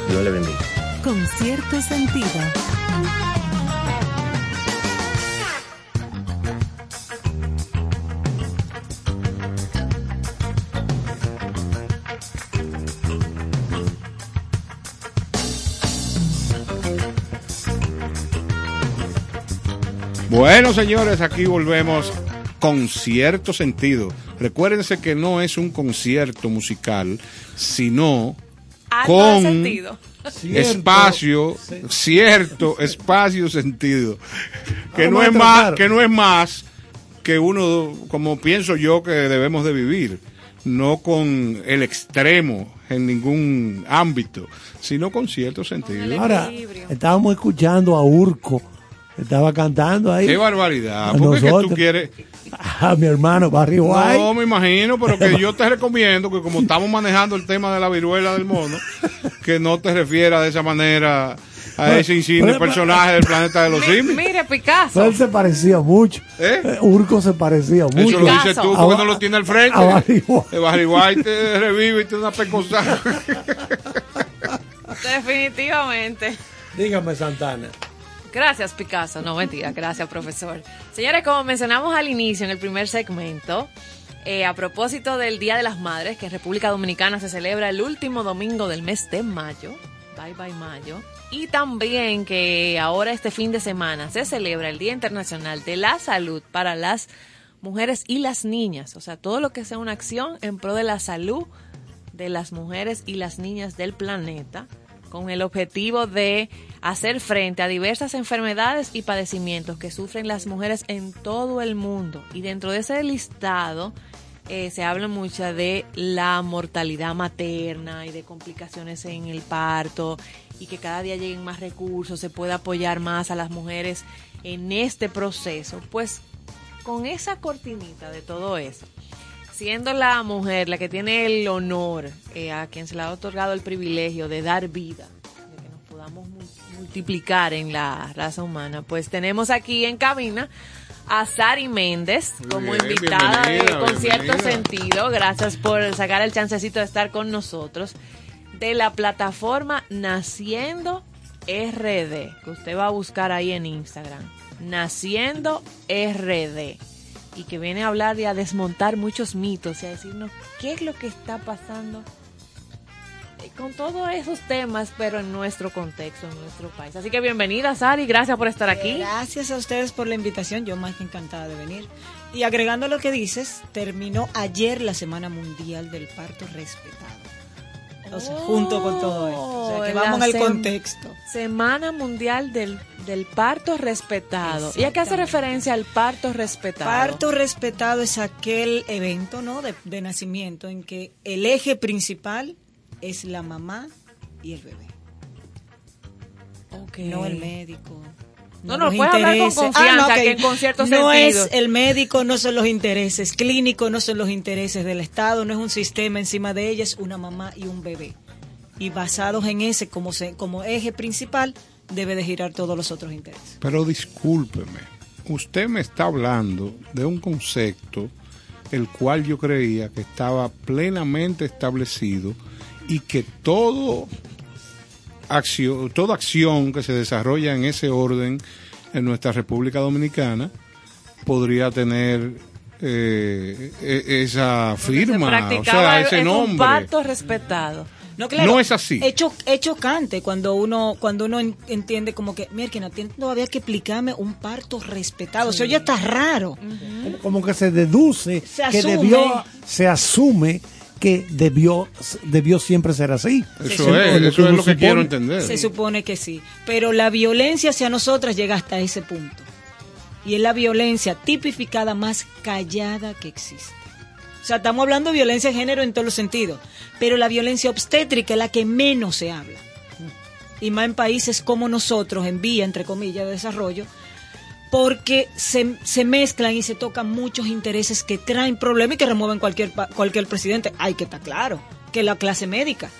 [SPEAKER 12] Dios le bendiga.
[SPEAKER 9] Con cierto sentido.
[SPEAKER 5] Bueno, señores, aquí volvemos con cierto sentido. Recuérdense que no es un concierto musical, sino con
[SPEAKER 2] sentido.
[SPEAKER 5] espacio, cierto espacio sentido. Que no
[SPEAKER 3] Vamos
[SPEAKER 5] es más, que no es más que uno, como pienso yo que debemos de vivir, no con el extremo en ningún ámbito, sino con cierto sentido.
[SPEAKER 3] Ahora, estábamos escuchando a Urco. Estaba cantando ahí.
[SPEAKER 5] Qué barbaridad. ¿Por qué que tú quieres?
[SPEAKER 3] A mi hermano Barry White.
[SPEAKER 5] No, me imagino, pero que yo te recomiendo que como estamos manejando el tema de la viruela del mono, que no te refieras de esa manera a ese insigne personaje del planeta de los
[SPEAKER 2] Mi-
[SPEAKER 5] simios.
[SPEAKER 2] mire, Picasso.
[SPEAKER 3] él se parecía mucho.
[SPEAKER 5] ¿Eh?
[SPEAKER 3] Eh, Urco se parecía mucho.
[SPEAKER 5] Eso lo dices tú porque
[SPEAKER 3] A-
[SPEAKER 5] no lo tiene al frente.
[SPEAKER 3] a Barry White.
[SPEAKER 5] Eh, Barry White te revive y te da una pecosada.
[SPEAKER 2] Definitivamente.
[SPEAKER 3] Dígame, Santana.
[SPEAKER 2] Gracias, Picasso. No, mentira. Gracias, profesor. Señores, como mencionamos al inicio, en el primer segmento, eh, a propósito del Día de las Madres, que en República Dominicana se celebra el último domingo del mes de mayo. Bye, bye, mayo. Y también que ahora este fin de semana se celebra el Día Internacional de la Salud para las mujeres y las niñas. O sea, todo lo que sea una acción en pro de la salud de las mujeres y las niñas del planeta con el objetivo de hacer frente a diversas enfermedades y padecimientos que sufren las mujeres en todo el mundo. Y dentro de ese listado eh, se habla mucho de la mortalidad materna y de complicaciones en el parto y que cada día lleguen más recursos, se pueda apoyar más a las mujeres en este proceso. Pues con esa cortinita de todo eso, siendo la mujer la que tiene el honor, eh, a quien se le ha otorgado el privilegio de dar vida, de que nos podamos multiplicar en la raza humana, pues tenemos aquí en cabina a Sari Méndez como
[SPEAKER 5] bien,
[SPEAKER 2] invitada de Con cierto sentido. Gracias por sacar el chancecito de estar con nosotros. De la plataforma Naciendo RD, que usted va a buscar ahí en Instagram. Naciendo RD y que viene a hablar y a desmontar muchos mitos y a decirnos qué es lo que está pasando con todos esos temas, pero en nuestro contexto, en nuestro país. Así que bienvenida, Sari, gracias por estar aquí.
[SPEAKER 13] Gracias a ustedes por la invitación, yo más que encantada de venir. Y agregando lo que dices, terminó ayer la Semana Mundial del Parto Respetado. O sea, junto con todo esto. O sea, que
[SPEAKER 2] Oh,
[SPEAKER 13] vamos al contexto.
[SPEAKER 2] Semana Mundial del, del Parto Respetado. ¿Y a qué hace referencia al parto respetado?
[SPEAKER 13] Parto respetado es aquel evento ¿no? de, de nacimiento en que el eje principal es la mamá y el bebé,
[SPEAKER 2] Ok.
[SPEAKER 13] no el médico.
[SPEAKER 2] No, no, puedes hablar con que en cierto
[SPEAKER 13] no
[SPEAKER 2] sentido.
[SPEAKER 13] es el médico, no son los intereses clínicos, no son los intereses del Estado, no es un sistema encima de ella, es una mamá y un bebé. Y basados en ese como, se- como eje principal, debe de girar todos los otros intereses.
[SPEAKER 5] Pero discúlpeme, usted me está hablando de un concepto el cual yo creía que estaba plenamente establecido y que todo acción, toda acción que se desarrolla en ese orden en nuestra República Dominicana podría tener eh, e- esa
[SPEAKER 2] Porque se
[SPEAKER 5] firma, o sea, ese
[SPEAKER 2] en un
[SPEAKER 5] nombre.
[SPEAKER 2] parto respetado.
[SPEAKER 13] No, claro,
[SPEAKER 5] No es así.
[SPEAKER 13] Es, cho- es chocante cuando uno cuando uno en- entiende como que, mira, que no tiene todavía que explicarme un parto respetado. O sea, ya está raro.
[SPEAKER 3] Como, como que se deduce
[SPEAKER 13] Se
[SPEAKER 3] que
[SPEAKER 13] asume.
[SPEAKER 3] debió, se asume que debió, debió siempre ser así.
[SPEAKER 5] Eso
[SPEAKER 13] Se
[SPEAKER 5] es, eso es lo que
[SPEAKER 3] supone.
[SPEAKER 5] quiero entender.
[SPEAKER 13] Se supone que sí. Pero la violencia hacia nosotras llega hasta ese punto. Y es la violencia tipificada más callada que existe. O sea, estamos hablando de violencia de género en todos los sentidos. Pero la violencia obstétrica es la que menos se habla. Y más en países como nosotros, en vía, entre comillas, de desarrollo, porque se, se mezclan y se tocan muchos intereses que traen problemas y que remueven cualquier, cualquier presidente. Hay que estar claro, que la clase médica.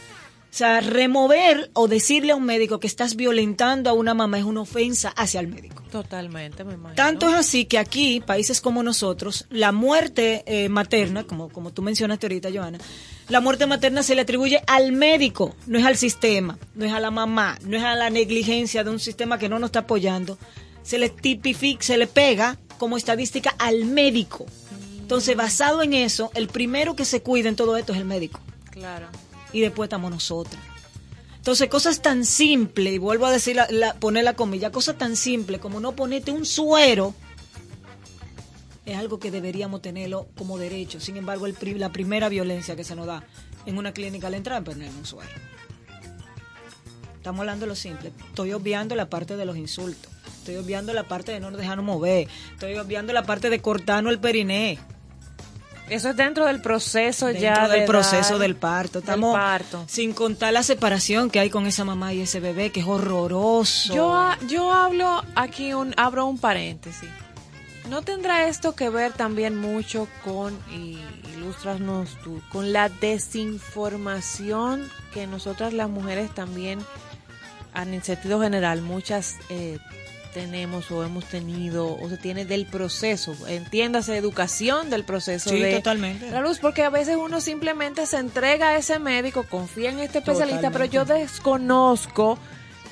[SPEAKER 13] O sea, remover o decirle a un médico que estás violentando a una mamá es una ofensa hacia el médico.
[SPEAKER 2] Totalmente, me imagino.
[SPEAKER 13] Tanto es así que aquí, países como nosotros, la muerte eh, materna, como, como tú mencionaste ahorita, Joana, la muerte materna se le atribuye al médico, no es al sistema, no es a la mamá, no es a la negligencia de un sistema que no nos está apoyando. Se le tipifica, se le pega como estadística al médico. Entonces, basado en eso, el primero que se cuida en todo esto es el médico
[SPEAKER 2] Claro.
[SPEAKER 13] y después estamos nosotras. Entonces, cosas tan simples, y vuelvo a decir, la, la- poner la comilla, cosas tan simples como no ponerte un suero, es algo que deberíamos tenerlo como derecho. Sin embargo, el, la primera violencia que se nos da en una clínica al entrar es poner un suero. Estamos hablando de lo simple. Estoy obviando la parte de los insultos. Estoy obviando la parte de no nos dejarnos mover. Estoy obviando la parte de cortarnos el periné.
[SPEAKER 2] Eso es dentro del proceso
[SPEAKER 13] dentro
[SPEAKER 2] ya
[SPEAKER 13] del
[SPEAKER 2] de
[SPEAKER 13] proceso del parto.
[SPEAKER 2] del
[SPEAKER 13] Estamos
[SPEAKER 2] parto.
[SPEAKER 13] sin contar la separación que hay con esa mamá y ese bebé, que es horroroso.
[SPEAKER 2] Yo, yo hablo aquí, un, abro un paréntesis. ¿No tendrá esto que ver también mucho con, y ilustrasnos tú, con la desinformación que nosotras las mujeres también en sentido general, muchas eh, tenemos o hemos tenido o se tiene del proceso, entiéndase educación del proceso
[SPEAKER 13] Sí,
[SPEAKER 2] de
[SPEAKER 13] totalmente.
[SPEAKER 2] la luz, porque a veces uno simplemente se entrega a ese médico, confía en este especialista, pero yo desconozco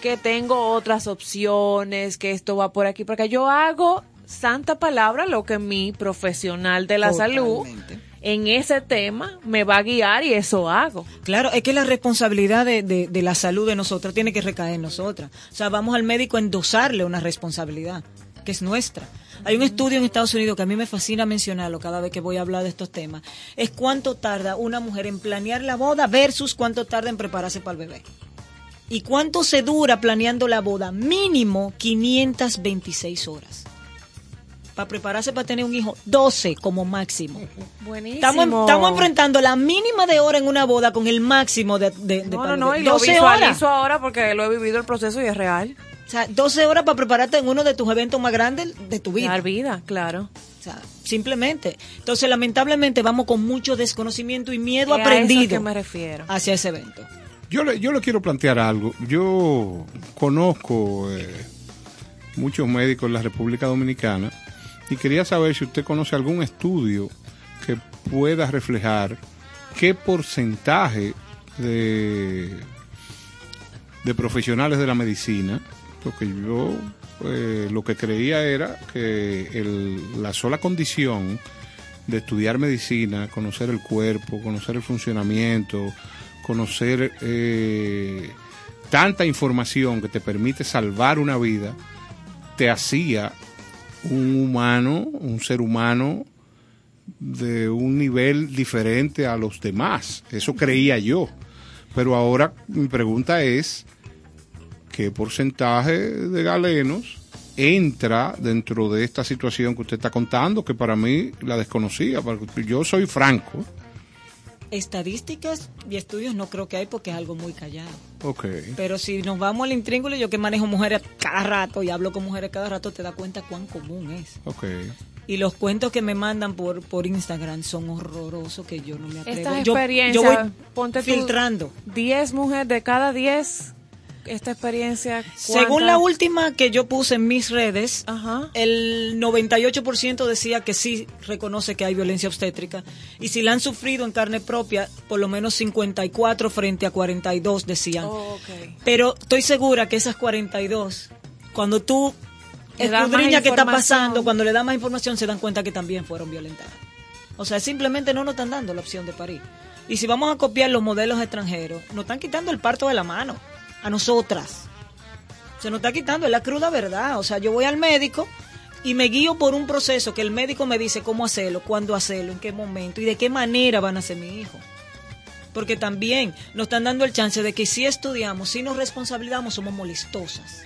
[SPEAKER 2] que tengo otras opciones, que esto va por aquí, porque yo hago santa palabra lo que mi profesional de la salud
[SPEAKER 13] Totalmente.
[SPEAKER 2] En ese tema me va a guiar y eso hago.
[SPEAKER 13] Claro, es que la responsabilidad de, de- de la salud de nosotros tiene que recaer en nosotras. O sea, vamos al médico a endosarle una responsabilidad que es nuestra. Hay un estudio en Estados Unidos que a mí me fascina mencionarlo cada vez que voy a hablar de estos temas. Es cuánto tarda una mujer en planear la boda versus cuánto tarda en prepararse para el bebé. ¿Y cuánto se dura planeando la boda? Mínimo 526 horas. Para prepararse para tener un hijo, 12 como máximo.
[SPEAKER 2] Buenísimo.
[SPEAKER 13] Estamos, estamos enfrentando la mínima de hora en una boda con el máximo de, de, de
[SPEAKER 2] No, no, no, y lo
[SPEAKER 13] 12
[SPEAKER 2] visualizo
[SPEAKER 13] horas.
[SPEAKER 2] ahora porque lo he vivido el proceso y es real.
[SPEAKER 13] O sea, 12 horas para prepararte en uno de tus eventos más grandes de tu vida.
[SPEAKER 2] Dar vida, claro.
[SPEAKER 13] O sea, simplemente. Entonces, lamentablemente, vamos con mucho desconocimiento y miedo
[SPEAKER 2] Es a eso
[SPEAKER 13] aprendido
[SPEAKER 2] que me refiero.
[SPEAKER 13] hacia ese evento.
[SPEAKER 5] Yo le, yo le quiero plantear algo. Yo conozco eh, muchos médicos en la República Dominicana y quería saber si usted conoce algún estudio que pueda reflejar qué porcentaje de, de profesionales de la medicina, porque yo eh, lo que creía era que la sola condición de estudiar medicina, conocer el cuerpo, conocer el funcionamiento, conocer eh, tanta información que te permite salvar una vida, te hacía un humano, un ser humano de un nivel diferente a los demás. Eso creía yo. Pero ahora mi pregunta es, ¿qué porcentaje de galenos entra dentro de esta situación que usted está contando? Que para mí la desconocía. Yo soy franco.
[SPEAKER 13] Estadísticas y estudios no creo que hay porque es algo muy callado.
[SPEAKER 5] Ok.
[SPEAKER 13] Pero si nos vamos al intríngulo, yo que manejo mujeres cada rato y hablo con mujeres cada rato, te das cuenta cuán común es.
[SPEAKER 5] Ok.
[SPEAKER 13] Y los cuentos que me mandan por, por Instagram son horrorosos que yo no me atrevo.
[SPEAKER 2] Estas
[SPEAKER 13] yo,
[SPEAKER 2] experiencias,
[SPEAKER 13] yo voy
[SPEAKER 2] ponte
[SPEAKER 13] filtrando.
[SPEAKER 2] 10 mujeres de cada 10, esta experiencia.
[SPEAKER 13] Según la última que yo puse en mis redes,
[SPEAKER 2] Ajá.
[SPEAKER 13] el 98% decía que sí reconoce que hay violencia obstétrica. Y si la han sufrido en carne propia, por lo menos 54 frente a 42 decían.
[SPEAKER 2] Oh, ok.
[SPEAKER 13] Pero estoy segura que esas 42, cuando tú escudriñas qué está pasando, cuando le das más información, se dan cuenta que también fueron violentadas. O sea, simplemente no nos están dando la opción de parir. Y si vamos a copiar los modelos extranjeros, nos están quitando el parto de la mano, a nosotras. Se nos está quitando, es la cruda verdad. O sea, yo voy al médico y me guío por un proceso que el médico me dice cómo hacerlo, cuándo hacerlo, en qué momento y de qué manera van a ser mi hijo. Porque también nos están dando el chance de que si estudiamos, si nos responsabilizamos, somos molestosas.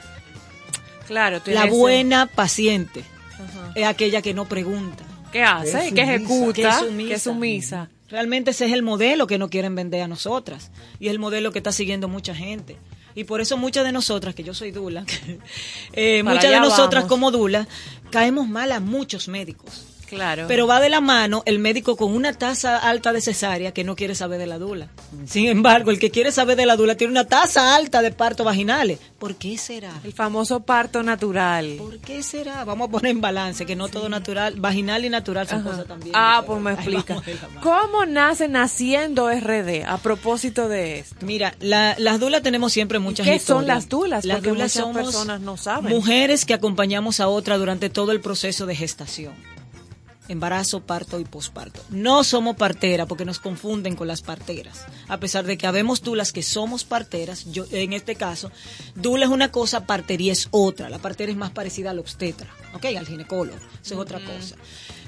[SPEAKER 2] Claro, tú
[SPEAKER 13] La buena paciente
[SPEAKER 2] Ajá.
[SPEAKER 13] es aquella que no pregunta.
[SPEAKER 2] ¿Qué hace? Que ejecuta,
[SPEAKER 13] Que es sumisa.
[SPEAKER 2] que es sumisa.
[SPEAKER 13] Realmente ese es el modelo que no quieren vender a nosotras. Y es el modelo que está siguiendo mucha gente. Y por eso muchas de nosotras, que yo soy Dula, eh, muchas de nosotras
[SPEAKER 2] vamos.
[SPEAKER 13] como Dula, caemos mal a muchos médicos.
[SPEAKER 2] Claro.
[SPEAKER 13] Pero va de la mano el médico con una tasa alta de cesárea que no quiere saber de la dula. Sin embargo, el que quiere saber de la dula tiene una tasa alta de partos vaginales. ¿Por qué será?
[SPEAKER 2] el famoso parto natural.
[SPEAKER 13] ¿Por qué será? Vamos a poner en balance que no todo natural, vaginal y natural son
[SPEAKER 2] Ajá.
[SPEAKER 13] cosas también.
[SPEAKER 2] Ah, pues me explica. ¿Cómo nace naciendo RD a propósito de esto?
[SPEAKER 13] Mira, la- las dulas tenemos siempre muchas
[SPEAKER 2] qué
[SPEAKER 13] historias.
[SPEAKER 2] son las dulas?
[SPEAKER 13] Las
[SPEAKER 2] Porque
[SPEAKER 13] dulas
[SPEAKER 2] muchas
[SPEAKER 13] somos
[SPEAKER 2] personas no saben.
[SPEAKER 13] Mujeres que acompañamos a otra durante todo el proceso de gestación. Embarazo, parto y posparto. No somos parteras porque nos confunden con las parteras. A pesar de que habemos dulas que somos parteras, yo en este caso, dula es una cosa, partería es otra. La partera es más parecida al obstetra, ¿ok? Al ginecólogo. Eso es otra cosa.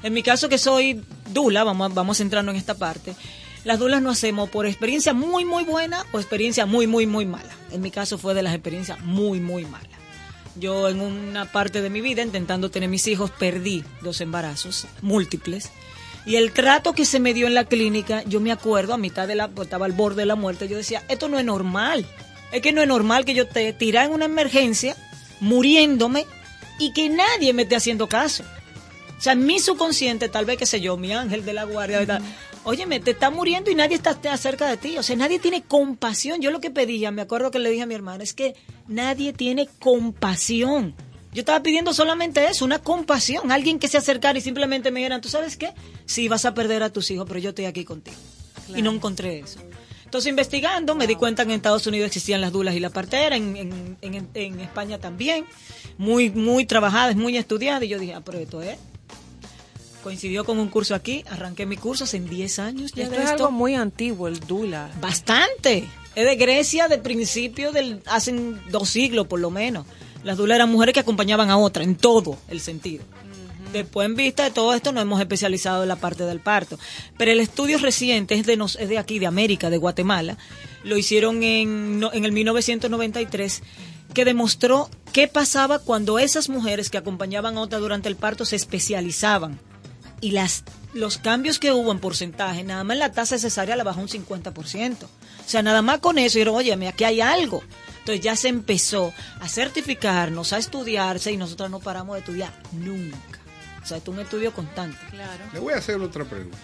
[SPEAKER 13] En mi caso que soy dula, vamos, vamos entrando en esta parte, las dulas no hacemos por experiencia muy, muy buena o experiencia muy, muy, muy mala. En mi caso fue de las experiencias muy, muy malas. Yo en una parte de mi vida, intentando tener mis hijos, perdí dos embarazos múltiples. Y el trato que se me dio en la clínica, yo me acuerdo, a mitad de la, pues, estaba al borde de la muerte, yo decía, esto no es normal. Es que no es normal que yo te tira en una emergencia, muriéndome, y que nadie me esté haciendo caso. O sea, mi subconsciente, tal vez, qué sé yo, mi ángel de la guardia. Óyeme, te está muriendo y nadie está cerca de ti. O sea, nadie tiene compasión. Yo lo que pedía, me acuerdo que le dije a mi hermana, es que nadie tiene compasión. Yo estaba pidiendo solamente eso, una compasión. Alguien que se acercara y simplemente me dijeran, ¿tú sabes qué? Sí, vas a perder a tus hijos, pero yo estoy aquí contigo. Y no encontré eso. Entonces, investigando, me di cuenta que en Estados Unidos existían las dulas y la partera, en, en, en- en España también, muy, muy trabajadas, muy estudiadas. Y yo dije, ah, pero esto es. Coincidió con un curso aquí, arranqué mi curso hace 10 años ya
[SPEAKER 2] Esto es
[SPEAKER 13] esto.
[SPEAKER 2] algo muy antiguo, el Dula.
[SPEAKER 13] Bastante. Es de Grecia, de principio del, hace dos siglos por lo menos. Las dulas eran mujeres que acompañaban a otra en todo el sentido. Después, en vista de todo esto, nos hemos especializado en la parte del parto. Pero el estudio reciente es de, nos- es de aquí, de América, de Guatemala. Lo hicieron en, no- en el 1993, que demostró qué pasaba cuando esas mujeres que acompañaban a otra durante el parto se especializaban y las los cambios que hubo en porcentaje, nada más la tasa cesárea la bajó un 50%. O sea, nada más con eso, dijeron, oye, aquí hay algo. Entonces ya se empezó a certificarnos, a estudiarse y nosotros no paramos de estudiar nunca. O sea, esto es un estudio constante.
[SPEAKER 2] Claro.
[SPEAKER 5] Le voy a hacer otra pregunta.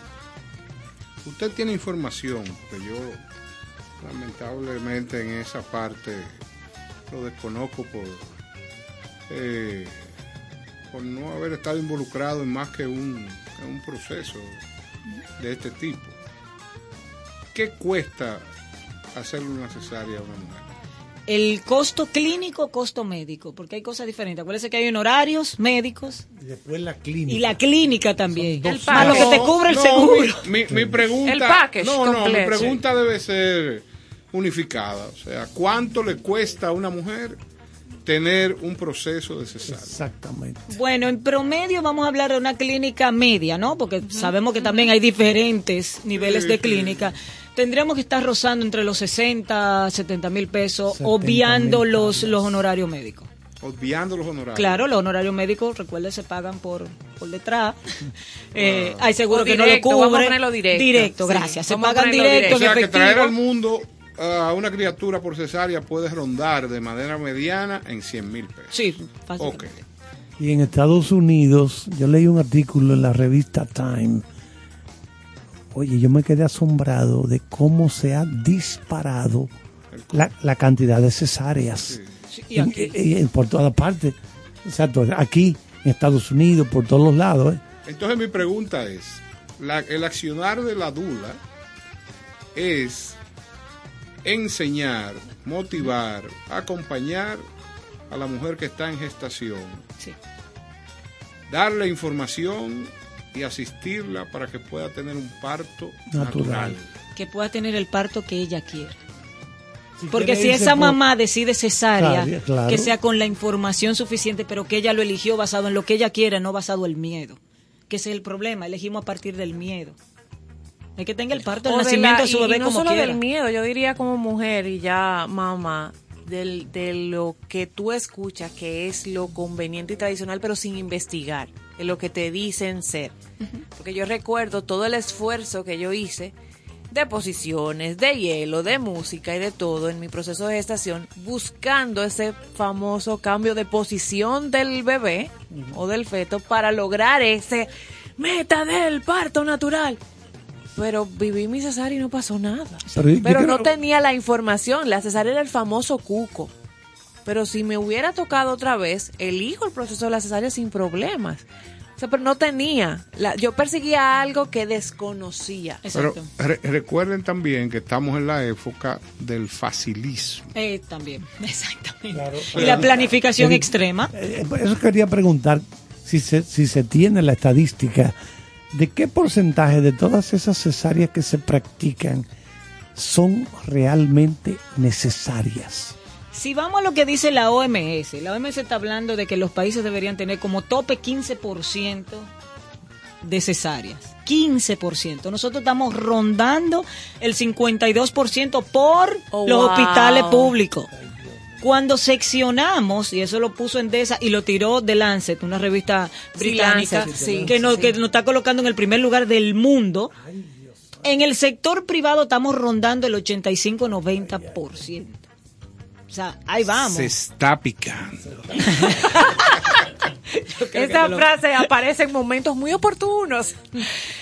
[SPEAKER 5] Usted tiene información, que yo lamentablemente en esa parte lo desconozco por, eh, por no haber estado involucrado en más que un, en un proceso de este tipo. ¿Qué cuesta hacerle una cesárea a una mujer?
[SPEAKER 13] El costo clínico, costo médico, porque hay cosas diferentes. Acuérdense que hay honorarios médicos
[SPEAKER 3] Y después la clínica.
[SPEAKER 13] y la clínica también. A lo que te
[SPEAKER 5] No,
[SPEAKER 13] cubre el
[SPEAKER 5] no,
[SPEAKER 13] seguro.
[SPEAKER 5] Mi, mi- mi pregunta.
[SPEAKER 2] El package
[SPEAKER 5] no, no, mi pregunta debe ser unificada. O sea, ¿cuánto le cuesta a una mujer tener un proceso de cesárea?
[SPEAKER 3] Exactamente.
[SPEAKER 13] Bueno, en promedio vamos a hablar de una clínica media, ¿no? Porque sabemos que también hay diferentes niveles
[SPEAKER 5] Sí,
[SPEAKER 13] de
[SPEAKER 5] sí.
[SPEAKER 13] clínica. Tendríamos que estar rozando entre los 60, 70 mil pesos,
[SPEAKER 3] 70
[SPEAKER 13] obviando los, los honorarios médicos.
[SPEAKER 5] Obviando los honorarios.
[SPEAKER 13] Claro, los honorarios médicos, recuerden, se pagan por, por detrás. Eh, hay seguro que no
[SPEAKER 2] directo,
[SPEAKER 13] lo cubre.
[SPEAKER 2] vamos a ponerlo directo. Sí,
[SPEAKER 13] gracias. Se pagan
[SPEAKER 2] ponerlo
[SPEAKER 13] directo,
[SPEAKER 5] O sea, que traer al mundo a una criatura por cesárea puede rondar de manera mediana en 100 mil pesos.
[SPEAKER 13] Sí, fácilmente.
[SPEAKER 3] Y en Estados Unidos, yo leí un artículo en la revista Time. Oye, yo me quedé asombrado de cómo se ha disparado la, la cantidad de cesáreas
[SPEAKER 13] Sí, y aquí.
[SPEAKER 3] En- en- por todas partes. Exacto, aquí, en Estados Unidos, por todos los lados. ¿eh?
[SPEAKER 5] Entonces mi pregunta es, la- el accionar de la dula es enseñar, motivar, acompañar a la mujer que está en gestación,
[SPEAKER 13] Sí.
[SPEAKER 5] darle información y asistirla para que pueda tener un parto natural.
[SPEAKER 3] Natural.
[SPEAKER 13] Que pueda tener el parto que ella quiere.
[SPEAKER 3] Si
[SPEAKER 13] Porque si esa
[SPEAKER 3] por-
[SPEAKER 13] mamá decide cesárea,
[SPEAKER 3] claro.
[SPEAKER 13] que sea con la información suficiente, pero que ella lo eligió basado en lo que ella quiere, no basado en el miedo. Que ese es el problema, elegimos a partir del miedo. Hay que tenga el parto, el
[SPEAKER 2] O de
[SPEAKER 13] nacimiento
[SPEAKER 2] la-
[SPEAKER 13] de su bebé
[SPEAKER 2] y no
[SPEAKER 13] como
[SPEAKER 2] solo
[SPEAKER 13] quiera.
[SPEAKER 2] del miedo, yo diría como mujer y ya mamá, del, de lo que tú escuchas que es lo conveniente y tradicional, pero sin investigar, de lo que te dicen ser. Porque yo recuerdo todo el esfuerzo que yo hice de posiciones, de hielo, de música y de todo en mi proceso de gestación, buscando ese famoso cambio de posición del bebé o del feto para lograr ese meta del parto natural. Pero viví mi cesárea y no pasó nada.
[SPEAKER 3] Pero
[SPEAKER 2] Pero
[SPEAKER 3] creo-
[SPEAKER 2] no tenía la información. La cesárea era el famoso cuco. Pero si me hubiera tocado otra vez, elijo el proceso de la cesárea sin problemas. O sea, pero no tenía. La- yo perseguía algo que desconocía.
[SPEAKER 5] Pero
[SPEAKER 13] Exacto.
[SPEAKER 5] re- recuerden también que estamos en la época del facilismo.
[SPEAKER 13] Eh, también, exactamente.
[SPEAKER 3] Claro.
[SPEAKER 13] y la planificación
[SPEAKER 3] Eh,
[SPEAKER 13] extrema.
[SPEAKER 3] Eh, por Eso quería preguntar si se, si se tiene la estadística de qué porcentaje de todas esas cesáreas que se practican son realmente necesarias.
[SPEAKER 13] Si vamos a lo que dice la OMS, la OMS está hablando de que los países deberían tener como tope 15% de cesáreas. 15%. Nosotros estamos rondando el 52% por
[SPEAKER 2] Oh,
[SPEAKER 13] los
[SPEAKER 2] wow.
[SPEAKER 13] hospitales públicos. Cuando seccionamos, y eso lo puso Endesa y lo tiró de Lancet, una revista
[SPEAKER 2] Sí,
[SPEAKER 13] británica,
[SPEAKER 2] Lancet, sí,
[SPEAKER 13] que, nos,
[SPEAKER 2] sí.
[SPEAKER 13] que nos está colocando en el primer lugar del mundo, en el sector privado estamos rondando el 85-90%. O sea, ahí vamos.
[SPEAKER 5] Se está picando.
[SPEAKER 2] Esa
[SPEAKER 13] lo-
[SPEAKER 2] frase aparece en momentos muy oportunos.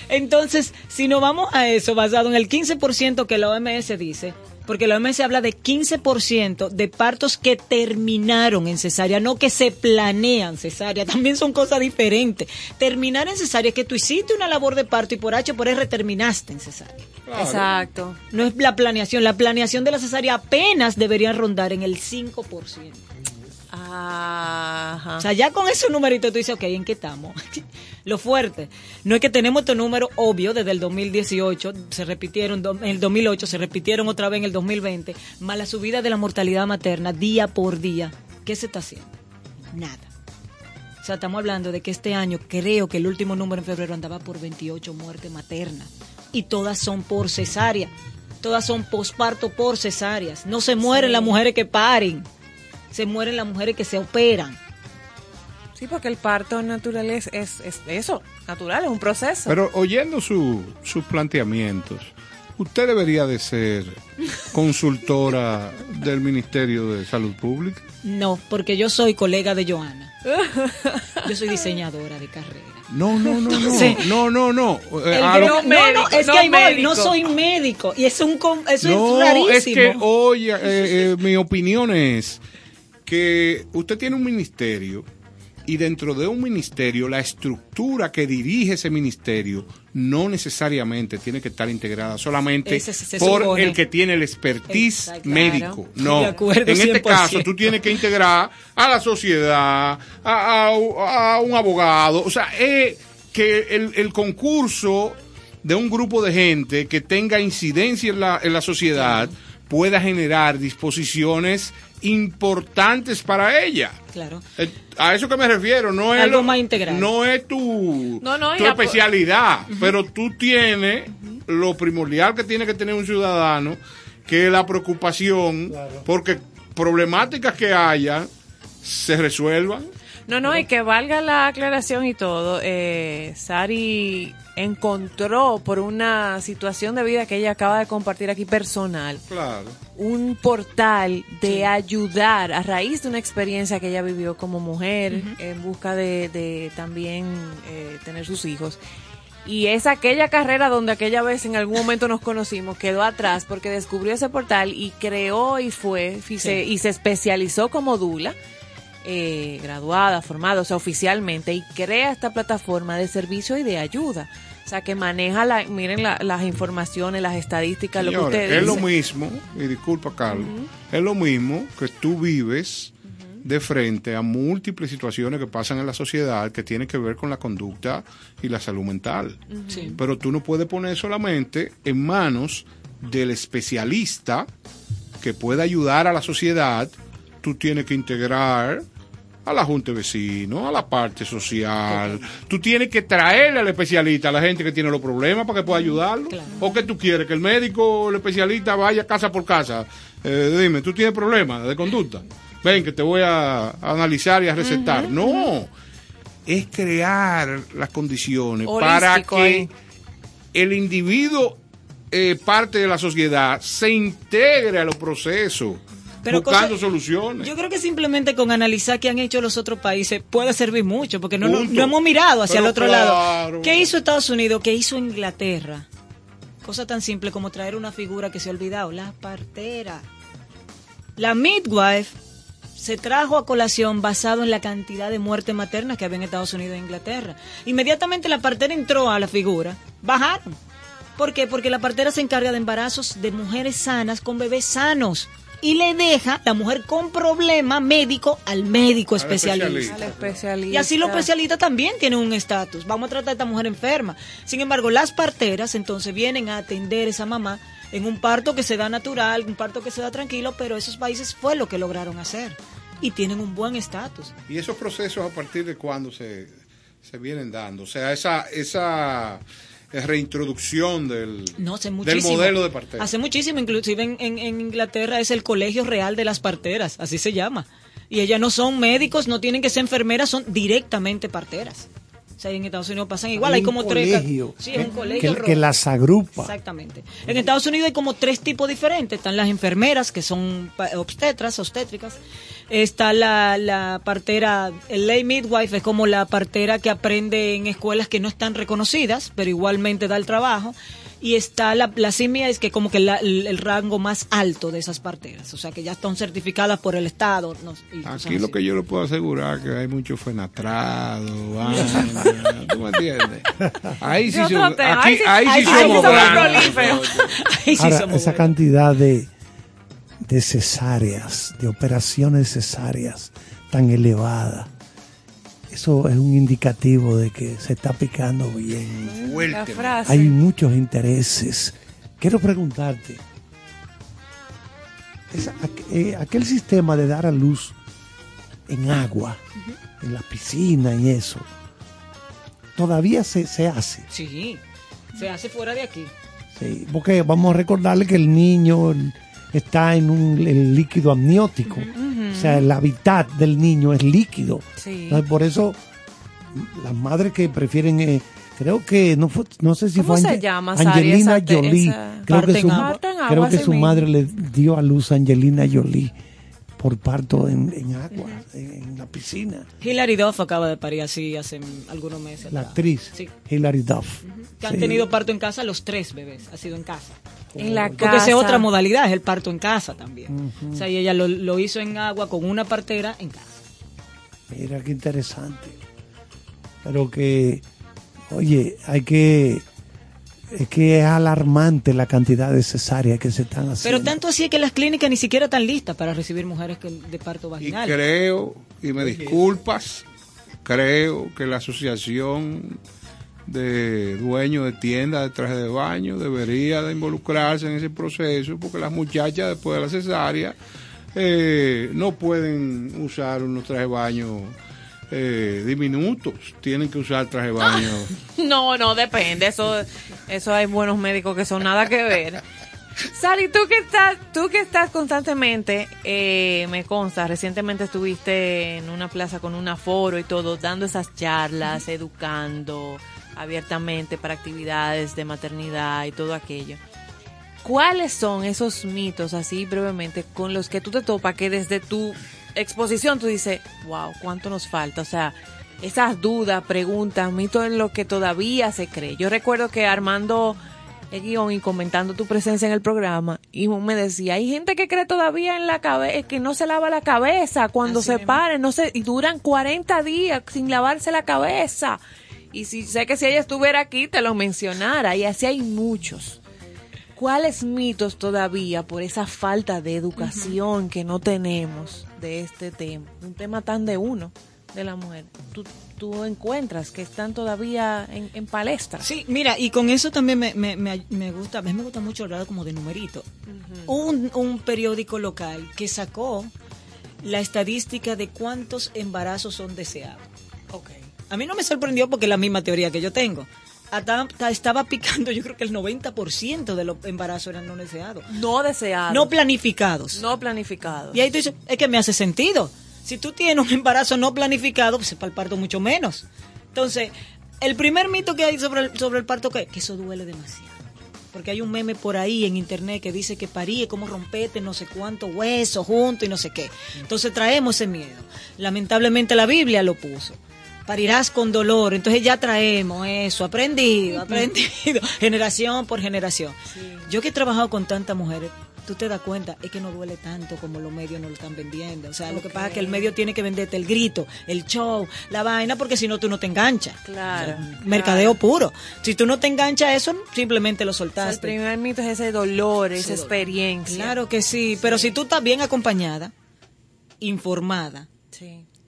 [SPEAKER 13] Entonces, si nos vamos a eso, basado en el 15% que la OMS dice, porque la OMS habla de 15% de partos que terminaron en cesárea, no que se planean cesárea, también son cosas diferentes. Terminar en cesárea es que tú hiciste una labor de parto y por H o por R terminaste en cesárea.
[SPEAKER 2] Exacto.
[SPEAKER 13] No es la planeación, la planeación de la cesárea apenas debería rondar en el 5%.
[SPEAKER 2] Ajá.
[SPEAKER 13] O sea, ya con ese numerito tú dices, ok, ¿en qué estamos? Lo fuerte, no es que tenemos este número obvio desde el 2018, se repitieron en el 2008, se repitieron otra vez en el 2020, más la subida de la mortalidad materna día por día. ¿Qué se está haciendo? Nada. O sea, estamos hablando de que este año, creo que el último número en febrero andaba por 28 muertes maternas. Y todas son por cesárea. Todas son posparto por cesáreas. No se mueren
[SPEAKER 2] Sí.
[SPEAKER 13] las mujeres que paren. Se mueren las mujeres que se operan.
[SPEAKER 2] Sí, porque el parto natural es, es, es eso, natural, es un proceso.
[SPEAKER 5] Pero oyendo su- sus planteamientos, usted debería de ser consultora del Ministerio de Salud Pública.
[SPEAKER 13] No, porque yo soy colega de Joana. Yo soy diseñadora de carrera.
[SPEAKER 5] No, no, no, no.
[SPEAKER 13] Sí.
[SPEAKER 5] No, no, no. Eh, lo-
[SPEAKER 13] no, no, es
[SPEAKER 2] no
[SPEAKER 13] que ahí voy,
[SPEAKER 2] médico.
[SPEAKER 13] no soy médico. Y es un com- eso
[SPEAKER 5] No,
[SPEAKER 13] es rarísimo.
[SPEAKER 5] es que, oye, eh, eh, mi opinión es que usted tiene un ministerio y dentro de un ministerio la estructura que dirige ese ministerio no necesariamente tiene que estar integrada solamente
[SPEAKER 13] se
[SPEAKER 5] por
[SPEAKER 13] supone.
[SPEAKER 5] el que tiene el expertise
[SPEAKER 13] Exacto.
[SPEAKER 5] médico. No,
[SPEAKER 13] De acuerdo,
[SPEAKER 5] en este
[SPEAKER 13] 100%.
[SPEAKER 5] caso tú tienes que integrar a la sociedad, a, a- a un abogado, o sea, es que el, el concurso de un grupo de gente que tenga incidencia en la, en la sociedad pueda generar disposiciones importantes para ella.
[SPEAKER 13] Claro.
[SPEAKER 5] Eh, A eso que me refiero, no es,
[SPEAKER 13] Algo
[SPEAKER 5] lo-
[SPEAKER 13] más integral.
[SPEAKER 5] no es tu,
[SPEAKER 2] No, no,
[SPEAKER 5] tu especialidad, pero tú tienes lo primordial que tiene que tener un ciudadano, que es la preocupación, porque problemáticas que haya se resuelvan.
[SPEAKER 2] No, no, y que valga la aclaración y todo. Eh, Sari encontró por una situación de vida que ella acaba de compartir aquí personal,
[SPEAKER 5] Claro.
[SPEAKER 2] un portal de ayudar a raíz de una experiencia que ella vivió como mujer en busca de, de también eh, tener sus hijos. Y es aquella carrera donde aquella vez en algún momento nos conocimos, quedó atrás porque descubrió ese portal y creó y fue y, se, y se especializó como Dula, eh, graduada, formada, o sea, oficialmente, y crea esta plataforma de servicio y de ayuda. O sea, que maneja, la, miren la- las informaciones, las estadísticas, lo que ustedes
[SPEAKER 5] es lo mismo, y disculpa Carlos, es lo mismo que tú vives de frente a múltiples situaciones que pasan en la sociedad que tienen que ver con la conducta y la salud mental.
[SPEAKER 13] Sí.
[SPEAKER 5] Pero tú no puedes poner solamente en manos del especialista que pueda ayudar a la sociedad, tú tienes que integrar a la junta de vecinos, a la parte social. Tú tienes que traerle al especialista a la gente que tiene los problemas para que pueda ayudarlo.
[SPEAKER 13] Claro.
[SPEAKER 5] ¿O que tú quieres? Que el médico o el especialista vaya casa por casa. Eh, dime, ¿tú tienes problemas de conducta? Ven, que te voy a, a analizar y a recetar. No, es crear las condiciones para que
[SPEAKER 2] ahí.
[SPEAKER 5] el individuo eh, parte de la sociedad se integre a los procesos
[SPEAKER 13] Pero
[SPEAKER 5] buscando
[SPEAKER 13] cosa-
[SPEAKER 5] soluciones.
[SPEAKER 13] Yo creo que simplemente con analizar qué han hecho los otros países puede servir mucho, porque no, no,
[SPEAKER 5] Punto.
[SPEAKER 13] no hemos mirado hacia
[SPEAKER 5] Pero
[SPEAKER 13] el otro
[SPEAKER 5] claro.
[SPEAKER 13] lado. ¿Qué hizo Estados Unidos? ¿Qué hizo Inglaterra? Cosa tan simple como traer una figura que se ha olvidado, la partera. La midwife se trajo a colación basado en la cantidad de muertes maternas que había en Estados Unidos e Inglaterra. Inmediatamente la partera entró a la figura, bajaron. ¿Por qué? Porque la partera se encarga de embarazos de mujeres sanas con bebés sanos y le deja la mujer con problema médico al médico
[SPEAKER 5] Al
[SPEAKER 13] especialista.
[SPEAKER 5] especialista.
[SPEAKER 2] Al especialista.
[SPEAKER 13] Y así los especialistas también tienen un estatus. Vamos a tratar a esta mujer enferma. Sin embargo, las parteras entonces vienen a atender a esa mamá en un parto que se da natural, un parto que se da tranquilo, pero esos países fue lo que lograron hacer. Y tienen un buen estatus.
[SPEAKER 5] ¿Y esos procesos a partir de cuándo se, se vienen dando? O sea, esa, esa reintroducción del,
[SPEAKER 13] No, hace
[SPEAKER 5] del modelo de partera.
[SPEAKER 13] Hace muchísimo, inclusive en, en- en Inglaterra es el Colegio Real de las Parteras, así se llama. Y ellas no son médicos, no tienen que ser enfermeras, son directamente parteras. O sea, en Estados Unidos pasan igual, hay,
[SPEAKER 3] un
[SPEAKER 13] como tres...
[SPEAKER 3] colegio
[SPEAKER 13] Sí, es un
[SPEAKER 3] que,
[SPEAKER 13] colegio.
[SPEAKER 3] que las agrupa.
[SPEAKER 13] Exactamente. En Estados Unidos hay como tres tipos diferentes. Están las enfermeras, que son obstetras, obstétricas. Está la, la partera, el lay midwife es como la partera que aprende en escuelas que no están reconocidas, pero igualmente da el trabajo. Y está la, la simia, es que como que la- el, el rango más alto de esas parteras, o sea que ya están certificadas por el Estado. no-
[SPEAKER 5] Aquí lo que yo le puedo asegurar que hay mucho fenatrado, vaina, ¿tú me entiendes? Ahí sí somos, aquí,
[SPEAKER 2] ahí sí-
[SPEAKER 5] ahí sí
[SPEAKER 2] ahí sí
[SPEAKER 5] somos
[SPEAKER 2] prolíferos.
[SPEAKER 3] Ahora, esa cantidad de, de cesáreas, de operaciones cesáreas tan elevada, eso es un indicativo de que se está picando bien.
[SPEAKER 2] La
[SPEAKER 5] Fuerte.
[SPEAKER 2] frase.
[SPEAKER 3] Hay muchos intereses. Quiero preguntarte, esa- eh, aquel sistema de dar a luz en agua, en la piscina y eso, todavía se, se hace.
[SPEAKER 13] Sí, se hace fuera de aquí.
[SPEAKER 3] Sí, porque vamos a recordarle que el niño el- está en un el líquido amniótico. O sea, el hábitat del niño es líquido.
[SPEAKER 2] Sí.
[SPEAKER 3] Entonces, por eso, las madres que prefieren, eh, creo que, no, fue- no sé si
[SPEAKER 2] ¿Cómo
[SPEAKER 3] fue
[SPEAKER 2] se
[SPEAKER 3] Ange-
[SPEAKER 2] llama,
[SPEAKER 3] Angelina
[SPEAKER 2] esa
[SPEAKER 3] Jolie.
[SPEAKER 2] esa-
[SPEAKER 3] Creo que, su, creo que madre le dio a luz a Angelina Jolie por parto en, en agua, en, en la piscina.
[SPEAKER 13] Hilary Duff acaba de parir así hace algunos meses.
[SPEAKER 3] La
[SPEAKER 13] atrás.
[SPEAKER 3] actriz
[SPEAKER 13] Sí.
[SPEAKER 3] Hilary Duff.
[SPEAKER 13] Que han
[SPEAKER 3] Sí.
[SPEAKER 13] tenido parto en casa los tres bebés, ha sido en casa.
[SPEAKER 2] En la
[SPEAKER 13] Porque
[SPEAKER 2] casa.
[SPEAKER 13] esa es otra modalidad, es el parto en casa también. O sea, y ella lo, lo hizo en agua con una partera en casa.
[SPEAKER 3] Mira qué interesante. Pero que, oye, hay que, es que es alarmante la cantidad de cesáreas que se están haciendo.
[SPEAKER 13] Pero tanto así es que las clínicas ni siquiera están listas para recibir mujeres que- de parto
[SPEAKER 5] Y
[SPEAKER 13] vaginal.
[SPEAKER 5] creo, y me disculpas, creo que la asociación de dueños de tiendas de traje de baño debería de involucrarse en ese proceso porque las muchachas después de la cesárea eh, no pueden usar unos trajes de baño eh, diminutos, tienen que usar traje de baño.
[SPEAKER 2] No, no, depende. Eso, eso hay buenos médicos que son nada que ver. Sari, tú que estás, tú que estás constantemente, eh, me consta, recientemente estuviste en una plaza con un aforo y todo, dando esas charlas, educando abiertamente para actividades de maternidad y todo aquello. ¿Cuáles son esos mitos, así brevemente, con los que tú te topas que desde tu exposición tú dices, wow, cuánto nos falta? O sea, esas dudas, preguntas, mitos en lo que todavía se cree. Yo recuerdo que armando el guion y comentando tu presencia en el programa, y me decía, hay gente que cree todavía en la cabeza, que no se lava la cabeza cuando
[SPEAKER 13] Así
[SPEAKER 2] se paren, no se, y duran 40 días sin lavarse la cabeza. Y si sé que si ella estuviera aquí te lo mencionara, y así hay muchos. ¿Cuáles mitos todavía por esa falta de educación que no tenemos de este tema? Un tema tan de uno, de la mujer. Tú, tú encuentras que están todavía en, en palestra.
[SPEAKER 13] Sí, mira, y con eso también me, me, me, me gusta, a mí me gusta mucho hablar como de numerito. un, un periódico local que sacó la estadística de cuántos embarazos son deseados. A mí no me sorprendió porque es la misma teoría que yo tengo. Hasta- hasta estaba picando, yo creo que el 90% de los embarazos eran no deseados.
[SPEAKER 2] No deseados.
[SPEAKER 13] No planificados.
[SPEAKER 2] no planificados.
[SPEAKER 13] Y ahí tú dices, es que me hace sentido. Si tú tienes un embarazo no planificado, pues para el parto mucho menos. Entonces, el primer mito que hay sobre el, sobre el parto, ¿qué? que eso duele demasiado. Porque hay un meme por ahí en internet que dice que parí es como rompete no sé cuánto hueso junto y no sé qué. Entonces traemos ese miedo. Lamentablemente la Biblia lo puso. Parirás con dolor. Entonces ya traemos eso, aprendido, aprendido, generación por generación. Yo que he trabajado con tantas mujeres, tú te das cuenta, es que no duele tanto como los medios nos lo están vendiendo. O sea, lo que pasa es que el medio tiene que venderte el grito, el show, la vaina, porque si no tú no te enganchas.
[SPEAKER 2] Claro.
[SPEAKER 13] Mercadeo puro. Si tú no te enganchas a eso, simplemente lo
[SPEAKER 2] O sea, el
[SPEAKER 13] soltaste.
[SPEAKER 2] primer mito es ese dolor, esa experiencia.
[SPEAKER 13] Claro que sí, pero si tú estás bien acompañada, informada,
[SPEAKER 2] Sí.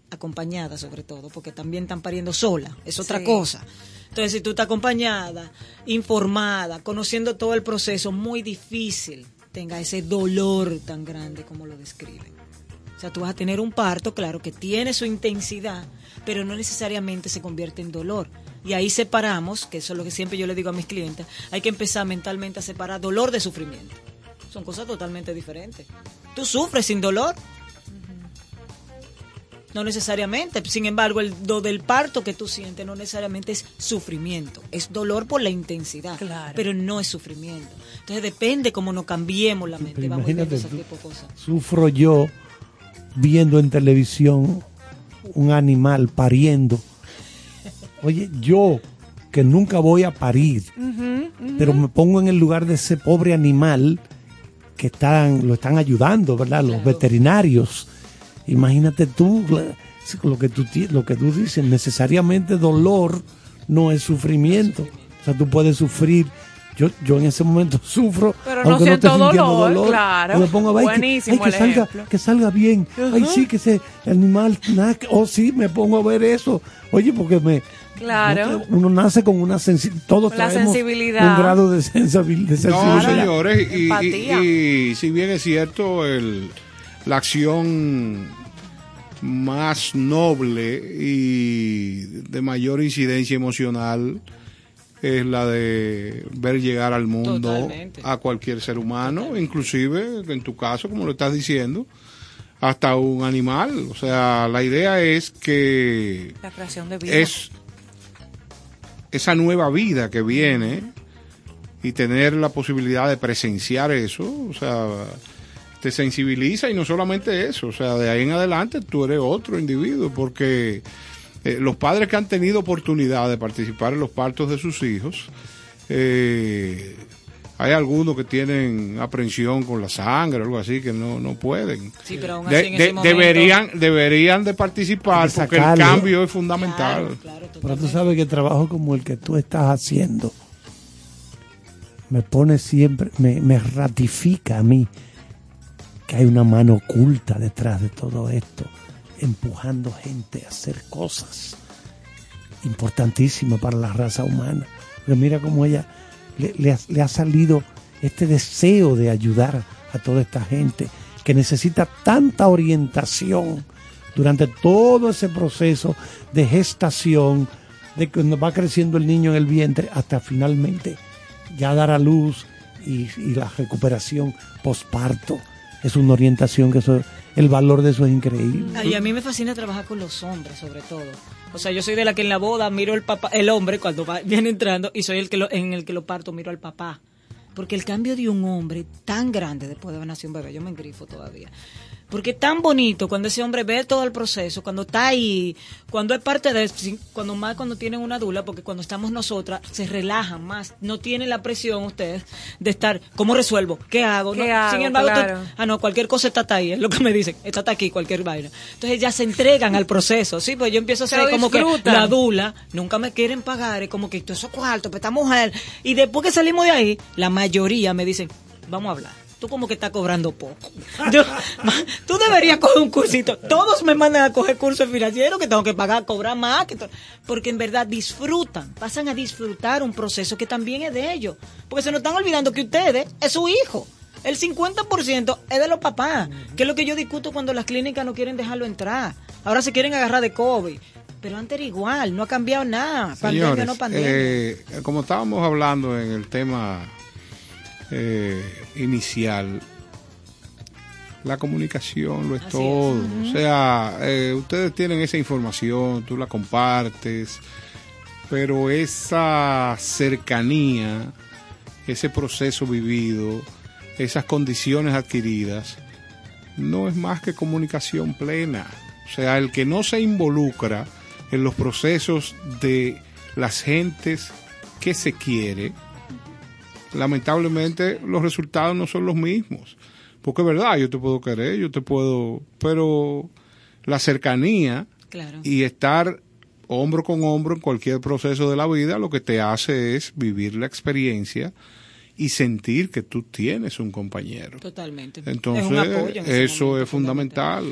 [SPEAKER 13] Acompañada sobre todo, porque también están pariendo sola, es otra
[SPEAKER 2] Sí.
[SPEAKER 13] cosa. Entonces, si tú estás acompañada, informada, conociendo todo el proceso, muy difícil tenga ese dolor tan grande como lo describen. O sea, tú vas a tener un parto, claro, que tiene su intensidad, pero no necesariamente se convierte en dolor. Y ahí separamos, que eso es lo que siempre yo le digo a mis clientes, hay que empezar mentalmente a separar dolor de sufrimiento. Son cosas totalmente diferentes. Tú sufres sin dolor, no necesariamente. Sin embargo, el do del parto que tú sientes no necesariamente es sufrimiento. Es dolor por la intensidad.
[SPEAKER 2] Claro.
[SPEAKER 13] Pero no es sufrimiento. Entonces depende cómo nos cambiemos la mente.
[SPEAKER 3] Pero
[SPEAKER 13] Vamos
[SPEAKER 3] imagínate
[SPEAKER 13] ese tipo de cosas.
[SPEAKER 3] Sufro yo viendo en televisión un animal pariendo. Oye, yo que nunca voy a parir, pero me pongo en el lugar de ese pobre animal que están, lo están ayudando, ¿verdad? Los veterinarios. Imagínate tú lo que tú lo que tú dices, necesariamente dolor no es sufrimiento. O sea, tú puedes sufrir. Yo, yo en ese momento sufro,
[SPEAKER 2] Pero no
[SPEAKER 3] aunque no esté
[SPEAKER 2] siento
[SPEAKER 3] sintiendo
[SPEAKER 2] dolor,
[SPEAKER 3] dolor.
[SPEAKER 2] claro.
[SPEAKER 3] Me pongo a ver, ay, que-
[SPEAKER 2] Buenísimo
[SPEAKER 3] ay, que,
[SPEAKER 2] el
[SPEAKER 3] salga, que salga bien. Ay,
[SPEAKER 2] Ujú.
[SPEAKER 3] sí, que ese animal, que- oh sí, me pongo a ver eso. Oye, porque me,
[SPEAKER 2] Claro.
[SPEAKER 3] uno nace con una sensibilidad, todos
[SPEAKER 2] La
[SPEAKER 3] traemos
[SPEAKER 2] sensibilidad.
[SPEAKER 3] un grado de, de
[SPEAKER 5] No,
[SPEAKER 3] sensibilidad.
[SPEAKER 5] señores, y, y-
[SPEAKER 2] Empatía.
[SPEAKER 5] y si bien es cierto, el, la acción más noble y de mayor incidencia emocional es la de ver llegar al mundo
[SPEAKER 13] Totalmente.
[SPEAKER 5] a cualquier ser humano, inclusive en tu caso, como lo estás diciendo, hasta un animal. O sea, la idea es que
[SPEAKER 2] La creación de vida.
[SPEAKER 5] es esa nueva vida que viene y tener la posibilidad de presenciar eso, o sea, te sensibiliza y no solamente eso, o sea, de ahí en adelante tú eres otro individuo porque eh, los padres que han tenido oportunidad de participar en los partos de sus hijos, eh, hay algunos que tienen aprensión con la sangre o algo así que no, no pueden.
[SPEAKER 13] Sí, pero aún
[SPEAKER 5] De-
[SPEAKER 13] así en
[SPEAKER 5] de-
[SPEAKER 13] ese momento-
[SPEAKER 5] deberían, deberían de participar porque el cambio es fundamental.
[SPEAKER 3] Pero tú sabes que trabajo como el que tú estás haciendo me pone siempre, me, me ratifica a mí que hay una mano oculta detrás de todo esto, empujando gente a hacer cosas importantísimas para la raza humana. Pero mira cómo ella le, ha, salido este deseo de ayudar a toda esta gente que necesita tanta orientación durante todo ese proceso de gestación, de cuando va creciendo el niño en el vientre hasta finalmente ya dar a luz y la recuperación posparto. Es una orientación que eso, el valor de eso es increíble.
[SPEAKER 13] Ay, a mí me fascina trabajar con los hombres, sobre todo. O sea, yo soy de la que en la boda miro el papá, el hombre cuando va, viene entrando y soy el que lo, en el que lo parto miro al papá. Porque el cambio de un hombre tan grande después de haber nacido un bebé, yo me engrifo todavía. Porque es tan bonito cuando ese hombre ve todo el proceso, cuando está ahí, cuando es parte de cuando más cuando tienen una dula, porque cuando estamos nosotras se relajan más, no tienen la presión ustedes de estar, ¿cómo resuelvo? ¿Qué hago?
[SPEAKER 2] ¿Qué
[SPEAKER 13] No,
[SPEAKER 2] hago?
[SPEAKER 13] Sin embargo, tú-
[SPEAKER 2] Claro.
[SPEAKER 13] ah, no, cualquier cosa está ahí, es lo que me dicen, está aquí, cualquier vaina. Entonces ya se entregan al proceso, sí, pues yo empiezo a
[SPEAKER 2] Se
[SPEAKER 13] ser como que la dula, nunca me quieren pagar, es como que todo eso cuarto, pues esta mujer. Y después que salimos de ahí, la mayoría me dicen, vamos a hablar. Tú como que estás cobrando poco. Yo, tú deberías coger un cursito. Todos me mandan a coger cursos financieros que tengo que pagar, cobrar más. Que porque en verdad disfrutan, pasan a disfrutar un proceso que también es de ellos. Porque se nos están olvidando que ustedes es su hijo. El 50% es de los papás, que es lo que yo discuto cuando las clínicas no quieren dejarlo entrar. Ahora se quieren agarrar de COVID. Pero antes era igual, no ha cambiado nada. Pandemia
[SPEAKER 5] Señores,
[SPEAKER 13] no pandemia.
[SPEAKER 5] eh, como estábamos hablando en el tema eh, inicial, la comunicación lo es todo. O sea, eh, ustedes tienen esa información, tú la compartes, pero esa cercanía, ese proceso vivido, esas condiciones adquiridas, no es más que comunicación plena. O sea, el que no se involucra en los procesos de las gentes que se quiere, lamentablemente los resultados no son los mismos. Porque es verdad, yo te puedo querer, yo te puedo, pero la cercanía
[SPEAKER 13] Claro.
[SPEAKER 5] y estar hombro con hombro en cualquier proceso de la vida lo que te hace es vivir la experiencia y sentir que tú tienes un compañero.
[SPEAKER 13] Totalmente.
[SPEAKER 5] Entonces,
[SPEAKER 13] Es en
[SPEAKER 5] eso
[SPEAKER 13] momento,
[SPEAKER 5] es fundamental.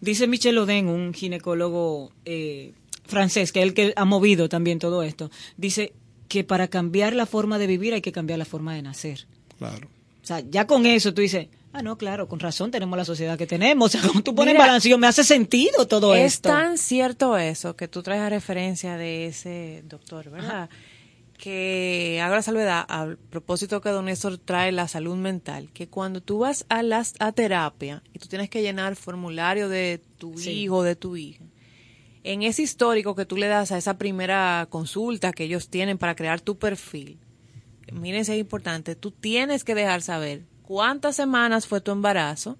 [SPEAKER 13] Dice Michel Oden, un ginecólogo eh, francés, que es el que ha movido también todo esto, dice que para cambiar la forma de vivir hay que cambiar la forma de nacer.
[SPEAKER 5] Claro.
[SPEAKER 13] O sea, ya con eso tú dices, ah, no, claro, con razón tenemos la sociedad que tenemos. O sea, cuando tú pones
[SPEAKER 2] Mira,
[SPEAKER 13] balance, yo, me hace sentido todo
[SPEAKER 2] es
[SPEAKER 13] esto.
[SPEAKER 2] tan cierto eso que tú traes a referencia de ese doctor, ¿verdad? Que hago la salvedad a propósito que Don Néstor trae la salud mental, que cuando tú vas a las a terapia y tú tienes que llenar formulario de tu
[SPEAKER 13] Sí.
[SPEAKER 2] hijo o de tu hija, en ese histórico que tú le das a esa primera consulta que ellos tienen para crear tu perfil, miren si es importante, tú tienes que dejar saber cuántas semanas fue tu embarazo,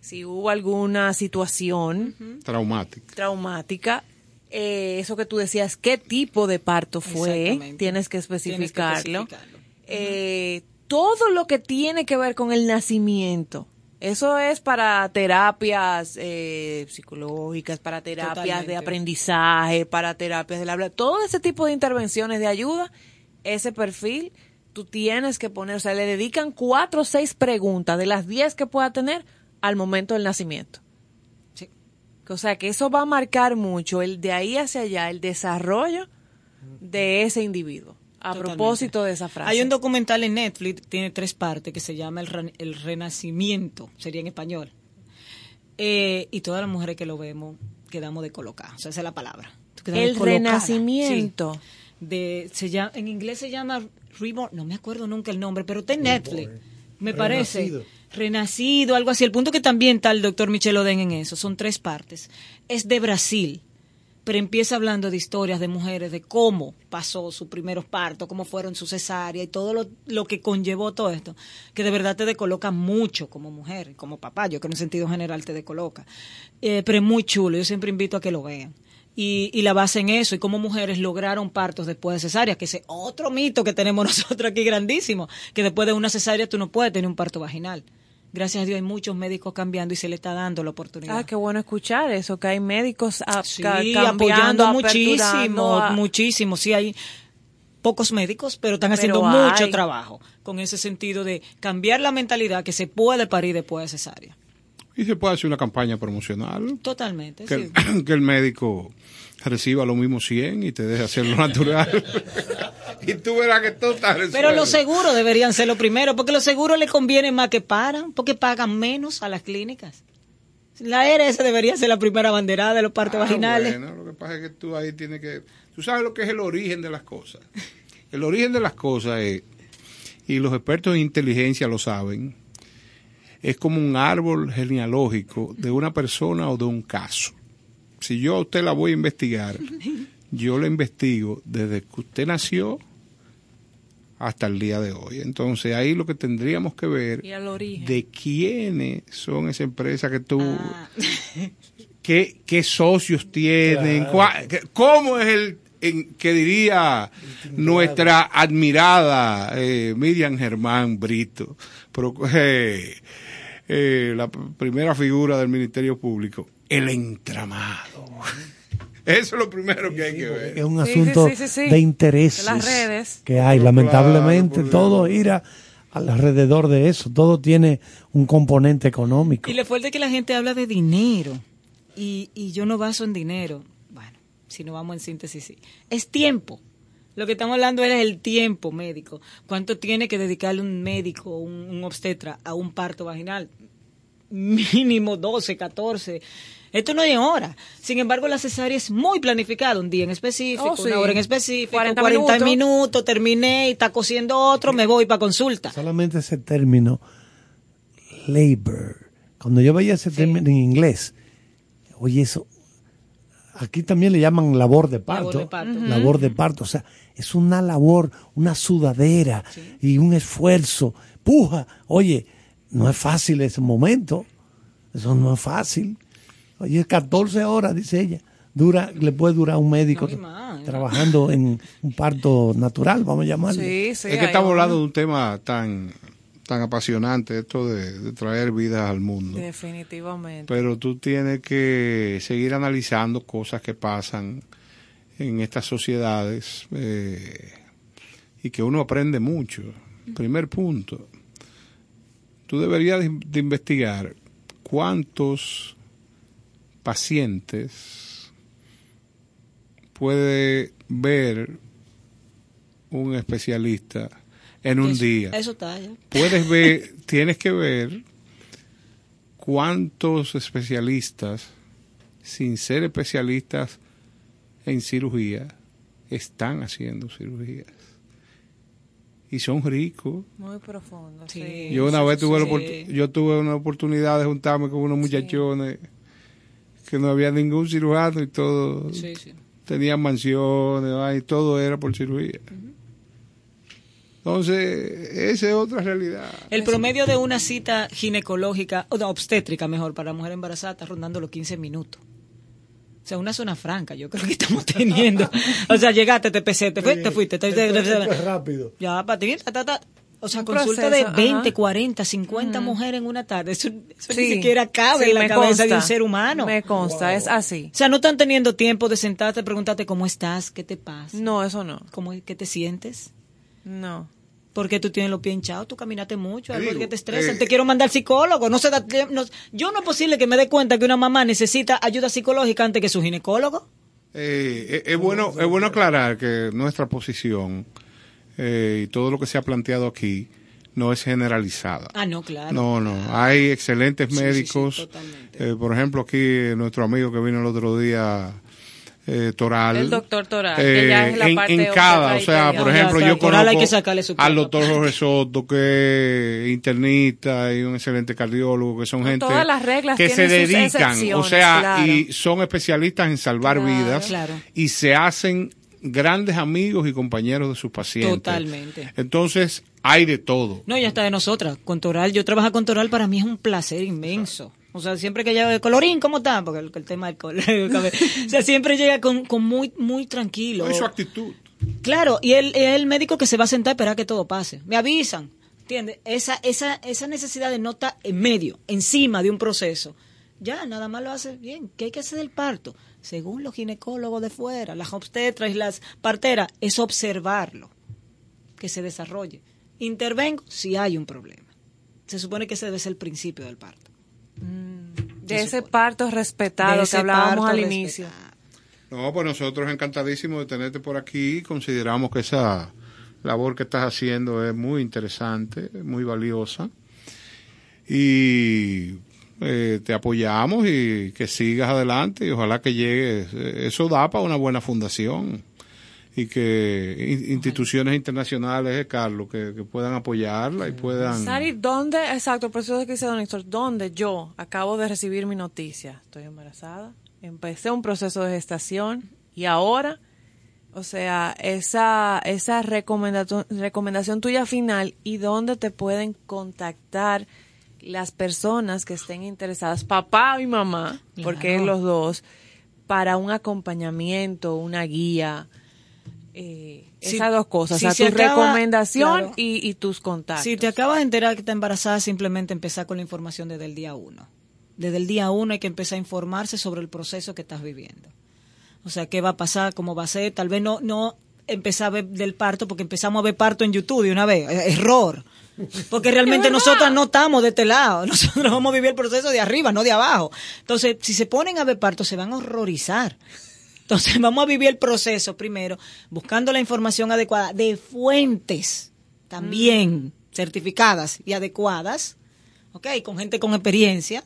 [SPEAKER 2] si hubo alguna situación
[SPEAKER 5] Traumática.
[SPEAKER 2] traumática, eh, eso que tú decías, qué tipo de parto fue, tienes que
[SPEAKER 13] Tienes que
[SPEAKER 2] especificarlo.
[SPEAKER 13] especificarlo.
[SPEAKER 2] Eh, todo lo que tiene que ver con el nacimiento. Eso es para terapias eh, psicológicas, para terapias de aprendizaje, para terapias del habla. Todo ese tipo de intervenciones de ayuda, ese perfil, tú tienes que poner, o sea, le dedican cuatro o seis preguntas de las diez que pueda tener al momento del nacimiento.
[SPEAKER 13] Sí.
[SPEAKER 2] O sea, que eso va a marcar mucho el de ahí hacia allá, el desarrollo de ese individuo. A
[SPEAKER 13] Totalmente.
[SPEAKER 2] propósito de esa frase.
[SPEAKER 13] Hay un documental en Netflix, tiene tres partes, que se llama El, Ren- El Renacimiento, sería en español. Eh, y todas las mujeres que lo vemos quedamos de colocar, o sea, esa es la palabra. Quedamos
[SPEAKER 2] El renacimiento.
[SPEAKER 13] Sí. De, se llama, en inglés se llama Reborn, no me acuerdo nunca el nombre, pero está en Netflix, me parece.
[SPEAKER 3] Renacido.
[SPEAKER 13] Renacido, algo así. El punto que también está el doctor Michel Oden en eso, son tres partes. Es de Brasil, pero empieza hablando de historias de mujeres, de cómo pasó sus primeros partos, cómo fueron su cesárea y todo lo, que conllevó todo esto, que de verdad te decoloca mucho como mujer, como papá, yo que en sentido general te decoloca. Eh, pero es muy chulo, yo siempre invito a que lo vean. Y, y la base en eso, y cómo mujeres lograron partos después de cesárea, que es otro mito que tenemos nosotros aquí grandísimo, que después de una cesárea tú no puedes tener un parto vaginal. Gracias a Dios hay muchos médicos cambiando y se le está dando la oportunidad.
[SPEAKER 2] Ah, qué bueno escuchar eso, que hay médicos a-
[SPEAKER 13] Sí,
[SPEAKER 2] ca-
[SPEAKER 13] apoyando
[SPEAKER 2] cambiando,
[SPEAKER 13] muchísimo,
[SPEAKER 2] a-
[SPEAKER 13] muchísimo. Sí, hay pocos médicos, pero están
[SPEAKER 2] Pero
[SPEAKER 13] haciendo
[SPEAKER 2] hay.
[SPEAKER 13] mucho trabajo con ese sentido de cambiar la mentalidad que se puede parir después de cesárea.
[SPEAKER 5] Y se puede hacer una campaña promocional.
[SPEAKER 13] Totalmente,
[SPEAKER 5] Que,
[SPEAKER 13] sí.
[SPEAKER 5] que el médico reciba lo mismo 100 y te deje hacerlo natural. y tú verás que todo está resuelto.
[SPEAKER 13] Pero los seguros deberían ser lo primero, porque los seguros le conviene más que paran, porque pagan menos a las clínicas. La ERS debería ser la primera banderada de los partos
[SPEAKER 5] Ah,
[SPEAKER 13] vaginales.
[SPEAKER 5] bueno, lo que pasa es que tú ahí tienes que... Tú sabes lo que es el origen de las cosas. El origen de las cosas es, y los expertos en inteligencia lo saben, es como un árbol genealógico de una persona o de un caso. Si yo a usted la voy a investigar, yo la investigo desde que usted nació hasta el día de hoy. Entonces ahí lo que tendríamos que ver de quiénes son esas empresas que tú
[SPEAKER 13] Ah.
[SPEAKER 5] qué, qué socios tienen, cómo es el en, que diría nuestra admirada eh, Miriam Germán Brito, pro- eh, eh, la primera figura del Ministerio Público, el entramado. Eso es lo primero que hay que ver.
[SPEAKER 3] Es un asunto
[SPEAKER 2] sí, sí, sí.
[SPEAKER 3] de intereses
[SPEAKER 2] las redes.
[SPEAKER 3] que hay. Lamentablemente, todo gira alrededor de eso. Todo tiene un componente económico.
[SPEAKER 13] Y le fuerte que la gente habla de dinero. Y, y yo no baso en dinero. Bueno, si no vamos en síntesis, sí. Es tiempo. Lo que estamos hablando es el tiempo médico. ¿Cuánto tiene que dedicarle un médico, un, un obstetra, a un parto vaginal? Mínimo 12, 14. Esto no es hora. Sin embargo, la cesárea es muy planificada. Un día en específico,
[SPEAKER 2] Oh, sí.
[SPEAKER 13] una hora en específico,
[SPEAKER 2] 40
[SPEAKER 13] 40,
[SPEAKER 2] minutos.
[SPEAKER 13] minutos. terminé y está cosiendo otro, me voy para consulta.
[SPEAKER 3] Solamente ese término, labor. Cuando yo veía ese término en inglés, oye, eso. Aquí también le llaman labor de parto.
[SPEAKER 13] Labor de parto. Ujú.
[SPEAKER 3] Labor de parto. O sea, es una labor, una sudadera y un esfuerzo. Puja. Oye, no es fácil ese momento. Eso no es fácil. Oye, 14 horas, dice ella. Dura, le puede durar un médico
[SPEAKER 13] No, más,
[SPEAKER 3] trabajando en un parto natural, vamos a llamarlo.
[SPEAKER 2] Sí, sí.
[SPEAKER 5] es que estamos hablando de un tema tan, tan apasionante, esto de, de traer vidas al mundo.
[SPEAKER 2] Definitivamente.
[SPEAKER 5] Pero tú tienes que seguir analizando cosas que pasan en estas sociedades eh, y que uno aprende mucho. Primer punto, tú deberías de, de investigar cuántos pacientes puede ver un especialista en un
[SPEAKER 13] Eso-
[SPEAKER 5] día
[SPEAKER 13] Eso está ya.
[SPEAKER 5] puedes ver, tienes que ver cuántos especialistas, sin ser especialistas en cirugía, están haciendo cirugías. Y son ricos.
[SPEAKER 2] Muy profundo.
[SPEAKER 13] Sí.
[SPEAKER 2] Sí.
[SPEAKER 5] Yo una
[SPEAKER 13] sí,
[SPEAKER 5] vez tuve,
[SPEAKER 13] sí.
[SPEAKER 5] yo tuve una oportunidad de juntarme con unos muchachones que no había ningún cirujano y todo
[SPEAKER 13] Sí, sí.
[SPEAKER 5] tenían mansiones, ay, todo era por cirugía. Entonces, esa es otra realidad.
[SPEAKER 13] El promedio de una cita ginecológica, o no, obstétrica mejor, para mujer embarazada está rondando los 15 minutos. O sea, una zona franca, yo creo que estamos teniendo. O sea, llegaste, te pesé, te fuiste, te fuiste. te- te- te- te-
[SPEAKER 3] Es rápido.
[SPEAKER 13] Ya, para ti, ta, ta, ta. O sea,
[SPEAKER 2] Un
[SPEAKER 13] consulta
[SPEAKER 2] proceso,
[SPEAKER 13] de 20,
[SPEAKER 2] ajá.
[SPEAKER 13] 40, 50 mujeres en una tarde. Eso, eso
[SPEAKER 2] Sí.
[SPEAKER 13] ni siquiera cabe
[SPEAKER 2] Sí,
[SPEAKER 13] en la cabeza de un ser humano.
[SPEAKER 2] Me consta, es así.
[SPEAKER 13] O sea, no están teniendo tiempo de sentarte, preguntarte cómo estás, qué te pasa,
[SPEAKER 2] No, eso no.
[SPEAKER 13] cómo, qué te sientes.
[SPEAKER 2] No.
[SPEAKER 13] Porque tú tienes los pies hinchados, tú caminaste mucho, algo que te estresa,
[SPEAKER 5] eh,
[SPEAKER 13] te quiero mandar al psicólogo, no se da tiempo, no- yo no es posible que me dé cuenta que una mamá necesita ayuda psicológica antes que su ginecólogo.
[SPEAKER 5] Eh, es, es bueno, es bueno aclarar que nuestra posición eh, y todo lo que se ha planteado aquí no es generalizada.
[SPEAKER 13] Ah, no, claro.
[SPEAKER 5] No, no. Hay excelentes
[SPEAKER 13] Sí, sí, sí,
[SPEAKER 5] médicos. Eh, por ejemplo, aquí eh, nuestro amigo que vino el otro día, eh, Toral.
[SPEAKER 2] El doctor Toral, que ya es la
[SPEAKER 5] en,
[SPEAKER 2] parte
[SPEAKER 5] en cada, o sea, por ejemplo, yo
[SPEAKER 13] hay
[SPEAKER 5] conozco
[SPEAKER 13] que sacarle su
[SPEAKER 5] al doctor Jorge Soto, que es internista y un excelente cardiólogo, que son gente
[SPEAKER 2] todas las reglas
[SPEAKER 5] que se dedican, o sea,
[SPEAKER 2] claro.
[SPEAKER 5] y son especialistas en salvar
[SPEAKER 2] Claro.
[SPEAKER 5] vidas
[SPEAKER 13] Claro.
[SPEAKER 5] y se hacen grandes amigos y compañeros de sus pacientes.
[SPEAKER 13] Totalmente.
[SPEAKER 5] Entonces, hay de todo.
[SPEAKER 13] No, ya está de nosotras. Con Toral, yo trabajar con Toral para mí es un placer inmenso. O sea, siempre que llega, colorín, ¿cómo está? Porque el, el tema del color. o sea, siempre llega con, con muy, muy tranquilo.
[SPEAKER 5] Y su actitud.
[SPEAKER 13] Claro, y él es el médico que se va a sentar a esperar que todo pase. Me avisan, ¿entiendes? Esa, esa, esa necesidad de no estar en medio, encima de un proceso. Ya, nada más lo hace bien. ¿Qué hay que hacer del parto? Según los ginecólogos de fuera, las obstetras y las parteras, es observarlo, que se desarrolle. Intervengo si hay un problema. Se supone que ese debe ser el principio del parto.
[SPEAKER 2] De ese parto respetado
[SPEAKER 13] De
[SPEAKER 2] que
[SPEAKER 13] ese
[SPEAKER 2] hablábamos al
[SPEAKER 13] respetado.
[SPEAKER 2] inicio.
[SPEAKER 5] No, pues nosotros encantadísimos de tenerte por aquí. Consideramos que esa labor que estás haciendo es muy interesante, muy valiosa. Y eh, te apoyamos y que sigas adelante y ojalá que llegues. Eh, Eso da para una buena fundación y que in- instituciones internacionales, eh, Carlos, que, que puedan apoyarla y puedan...
[SPEAKER 2] Sari, ¿dónde, exacto, por eso es que dice Don Héctor, ¿dónde yo acabo de recibir mi noticia? Estoy embarazada, empecé un proceso de gestación y ahora, o sea, esa, esa recomendación, recomendación tuya final y dónde te pueden contactar las personas que estén interesadas, papá y mamá, porque es los dos, para un acompañamiento, una guía. Eh,
[SPEAKER 13] Si-
[SPEAKER 2] esas dos cosas,
[SPEAKER 13] si
[SPEAKER 2] o sea,
[SPEAKER 13] se
[SPEAKER 2] tu
[SPEAKER 13] acaba-
[SPEAKER 2] recomendación
[SPEAKER 13] claro.
[SPEAKER 2] y, y tus contactos.
[SPEAKER 13] Si te acabas de enterar que está embarazada, simplemente empezar con la información desde el día uno. Desde el día uno hay que empezar a informarse sobre el proceso que estás viviendo. O sea, qué va a pasar, cómo va a ser. Tal vez no, no empezar a ver del parto, porque empezamos a ver parto en YouTube de una vez. Eh, Error. Porque realmente nosotras no estamos de este lado. Nosotros vamos a vivir el proceso de arriba, no de abajo. Entonces, si se ponen a ver parto, se van a horrorizar. Entonces, vamos a vivir el proceso primero, buscando la información adecuada de fuentes también certificadas y adecuadas, ¿ok? Con gente con experiencia.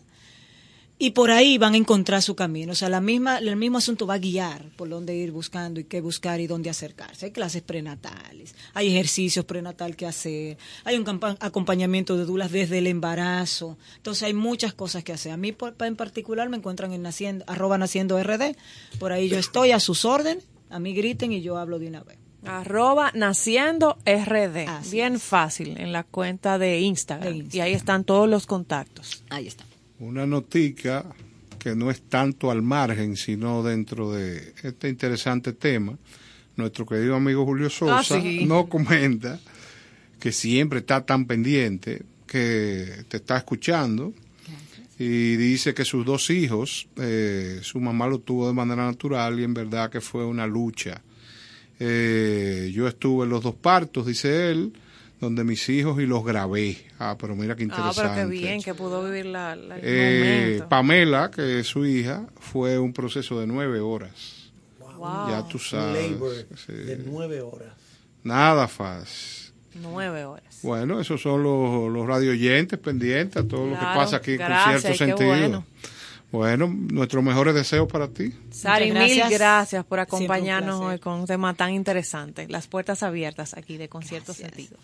[SPEAKER 13] Y por ahí van a encontrar su camino. O sea, la misma, el mismo asunto va a guiar por dónde ir buscando y qué buscar y dónde acercarse. Hay clases prenatales, hay ejercicios prenatal que hacer, hay un acompañamiento de dulas desde el embarazo. Entonces hay muchas cosas que hacer. A mí por- en particular me encuentran en naciendo, arroba naciendo RD. Por ahí yo estoy a sus órdenes. A mí griten y yo hablo de una vez.
[SPEAKER 2] Arroba naciendo RD.
[SPEAKER 13] Así
[SPEAKER 2] Bien
[SPEAKER 13] es.
[SPEAKER 2] fácil en la cuenta de Instagram.
[SPEAKER 13] De Instagram.
[SPEAKER 2] Y ahí están todos los contactos.
[SPEAKER 13] Ahí está.
[SPEAKER 5] Una notica que no es tanto al margen, sino dentro de este interesante tema. Nuestro querido amigo Julio Sosa
[SPEAKER 2] Ah, sí.
[SPEAKER 5] nos comenta que siempre está tan pendiente, que te está escuchando y dice que sus dos hijos, eh, su mamá lo tuvo de manera natural y en verdad que fue una lucha. Eh, yo estuve en los dos partos, dice él, donde mis hijos y los grabé. Ah, pero mira qué
[SPEAKER 2] Ah,
[SPEAKER 5] interesante.
[SPEAKER 2] pero qué bien que pudo vivir la, la- el
[SPEAKER 5] Eh,
[SPEAKER 2] momento.
[SPEAKER 5] Pamela, que es su hija, fue un proceso de nueve horas.
[SPEAKER 2] Wow.
[SPEAKER 5] Ya tú sabes.
[SPEAKER 3] Labor
[SPEAKER 5] sí.
[SPEAKER 3] de nueve horas.
[SPEAKER 5] Nada fácil.
[SPEAKER 2] Nueve horas.
[SPEAKER 5] Bueno, esos son los, los radio oyentes pendientes a todo lo que pasa aquí
[SPEAKER 2] gracias,
[SPEAKER 5] con cierto sentido.
[SPEAKER 2] bueno.
[SPEAKER 5] Bueno, nuestros mejores deseos para ti.
[SPEAKER 2] Sari, mil
[SPEAKER 13] gracias.
[SPEAKER 2] por acompañarnos hoy con un tema tan interesante. Las puertas abiertas aquí de Concierto
[SPEAKER 13] Gracias.
[SPEAKER 2] Sentido.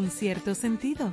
[SPEAKER 14] Con cierto sentido.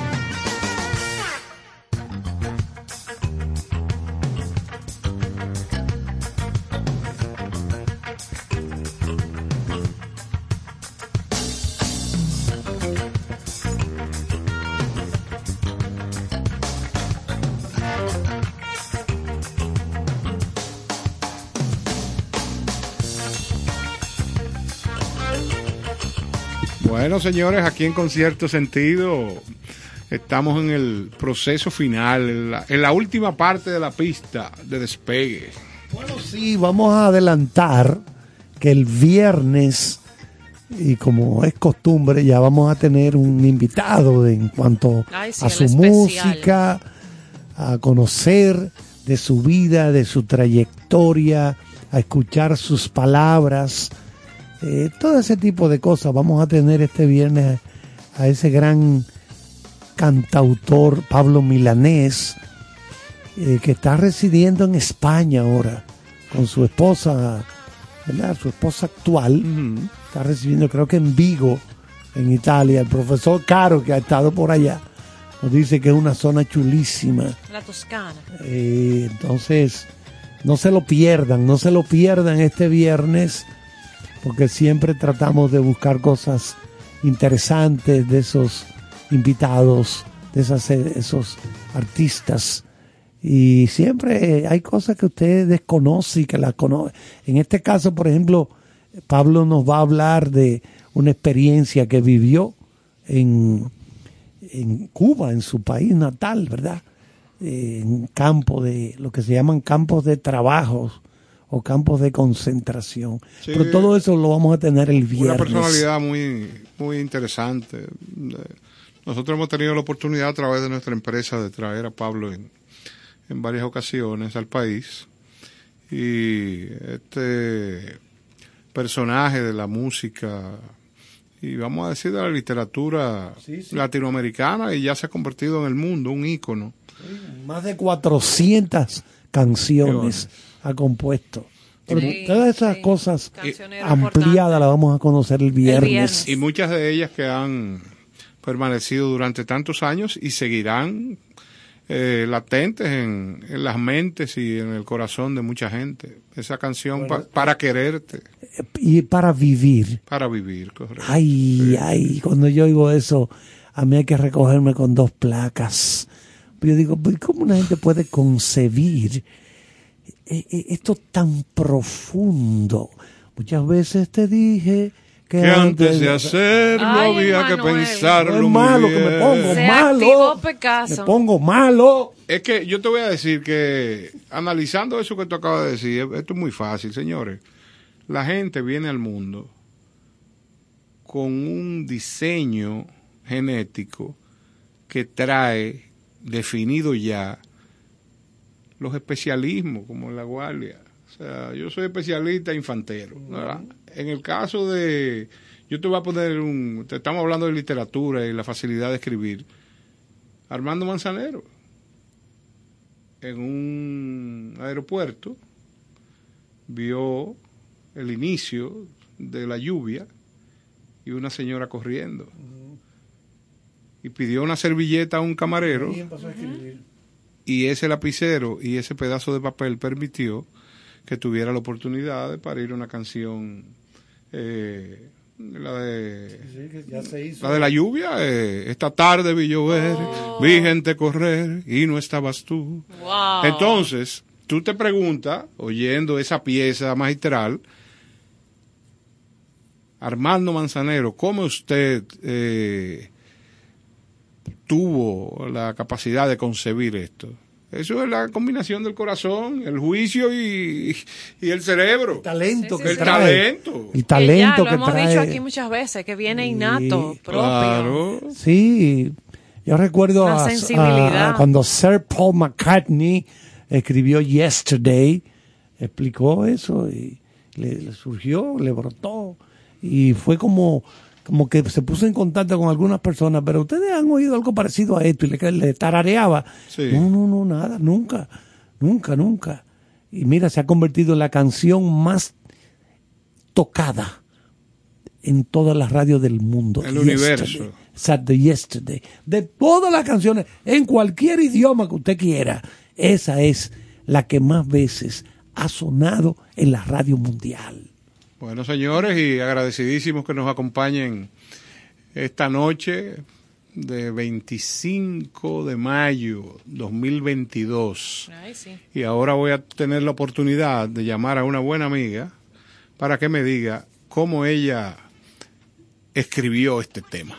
[SPEAKER 5] Bueno, señores, aquí en Concierto Sentido estamos en el proceso final, en la, en la última parte de la pista de despegue.
[SPEAKER 3] Bueno, sí, vamos a adelantar que el viernes, y como es costumbre, ya vamos a tener un invitado en cuanto
[SPEAKER 2] Ay, sí,
[SPEAKER 3] a su música, a conocer de su vida, de su trayectoria, a escuchar sus palabras, eh, todo ese tipo de cosas. Vamos a tener este viernes a, a ese gran cantautor Pablo Milanés, eh, que está residiendo en España ahora con su esposa, ¿verdad? Su esposa actual. Está residiendo, creo que en Vigo, en Italia. El profesor Caro, que ha estado por allá, nos dice que es una zona chulísima.
[SPEAKER 2] La Toscana.
[SPEAKER 3] Eh, entonces, no se lo pierdan, no se lo pierdan este viernes, porque siempre tratamos de buscar cosas interesantes de esos invitados, de esas, esos artistas. Y siempre hay cosas que usted desconoce y que las conoce. En este caso, por ejemplo, Pablo nos va a hablar de una experiencia que vivió en, en Cuba, en su país natal, ¿verdad? Eh, en campo de lo que se llaman campos de trabajo o campos de concentración.
[SPEAKER 5] Sí.
[SPEAKER 3] Pero todo eso lo vamos a tener el viernes.
[SPEAKER 5] Una personalidad muy, muy interesante. Nosotros hemos tenido la oportunidad a través de nuestra empresa de traer a Pablo en, en varias ocasiones al país. Y este personaje de la música y vamos a decir de la literatura
[SPEAKER 3] Sí, sí.
[SPEAKER 5] latinoamericana y ya se ha convertido en el mundo un ícono.
[SPEAKER 3] Más de 400 canciones ha compuesto.
[SPEAKER 2] Sí,
[SPEAKER 3] todas esas
[SPEAKER 2] sí.
[SPEAKER 3] cosas ampliadas las vamos a conocer el viernes.
[SPEAKER 2] viernes.
[SPEAKER 5] Y muchas de ellas que han permanecido durante tantos años y seguirán eh, latentes en, en las mentes y en el corazón de mucha gente. Esa canción pa- para quererte,
[SPEAKER 3] Y para vivir.
[SPEAKER 5] para vivir, correcto.
[SPEAKER 3] Ay, ay, cuando yo oigo eso, a mí hay que recogerme con dos placas. Yo digo, pues, ¿cómo una gente puede concebir esto tan profundo? Muchas veces te dije que,
[SPEAKER 5] Que antes de hacerlo
[SPEAKER 2] Ay,
[SPEAKER 5] había que pensarlo
[SPEAKER 3] es
[SPEAKER 5] muy
[SPEAKER 3] malo que me pongo
[SPEAKER 2] Se
[SPEAKER 3] malo. Me pongo malo.
[SPEAKER 5] Es que yo te voy a decir que analizando eso que tú acabas de decir, esto es muy fácil, señores. La gente viene al mundo con un diseño genético que trae definido ya los especialismos, como en la guardia. O sea, yo soy especialista infantero. ¿verdad? En el caso de, yo te voy a poner un, te estamos hablando de literatura y la facilidad de escribir. Armando Manzanero, en un aeropuerto, vio el inicio de la lluvia y una señora corriendo. Y pidió una servilleta a un camarero y ese lapicero y ese pedazo de papel permitió que tuviera la oportunidad de parir una canción, eh, la de... La de la lluvia, eh, esta tarde vi llover, vi gente correr y no estabas tú.
[SPEAKER 2] Wow.
[SPEAKER 5] Entonces, tú te preguntas, oyendo esa pieza magistral, Armando Manzanero, ¿cómo usted eh, tuvo la capacidad de concebir esto? Eso es la combinación del corazón, el juicio y, y el cerebro.
[SPEAKER 3] talento
[SPEAKER 2] Sí,
[SPEAKER 3] que
[SPEAKER 2] sí, sí.
[SPEAKER 3] trae.
[SPEAKER 5] talento.
[SPEAKER 3] El
[SPEAKER 2] Que
[SPEAKER 3] talento
[SPEAKER 2] ya, lo
[SPEAKER 3] que
[SPEAKER 2] hemos
[SPEAKER 3] trae.
[SPEAKER 2] dicho aquí muchas veces, que viene innato, propio.
[SPEAKER 5] Claro.
[SPEAKER 3] Sí, yo recuerdo a- a cuando Sir Paul McCartney escribió Yesterday, explicó eso y le, le surgió, le brotó y fue como como que se puso en contacto con algunas personas, pero ustedes han oído algo parecido a esto y le, le tarareaba.
[SPEAKER 5] Sí.
[SPEAKER 3] No, no, no, nada, nunca, nunca, nunca. Y mira, se ha convertido en la canción más tocada en todas las radios del mundo.
[SPEAKER 5] El universo.
[SPEAKER 3] Yesterday. Saturday, yesterday. De todas las canciones, en cualquier idioma que usted quiera, esa es la que más veces ha sonado en la radio mundial.
[SPEAKER 5] Bueno, señores, y agradecidísimos que nos acompañen esta noche de 25 de mayo 2022.
[SPEAKER 2] Ay, sí.
[SPEAKER 5] Y ahora voy a tener la oportunidad de llamar a una buena amiga para que me diga cómo ella escribió este tema.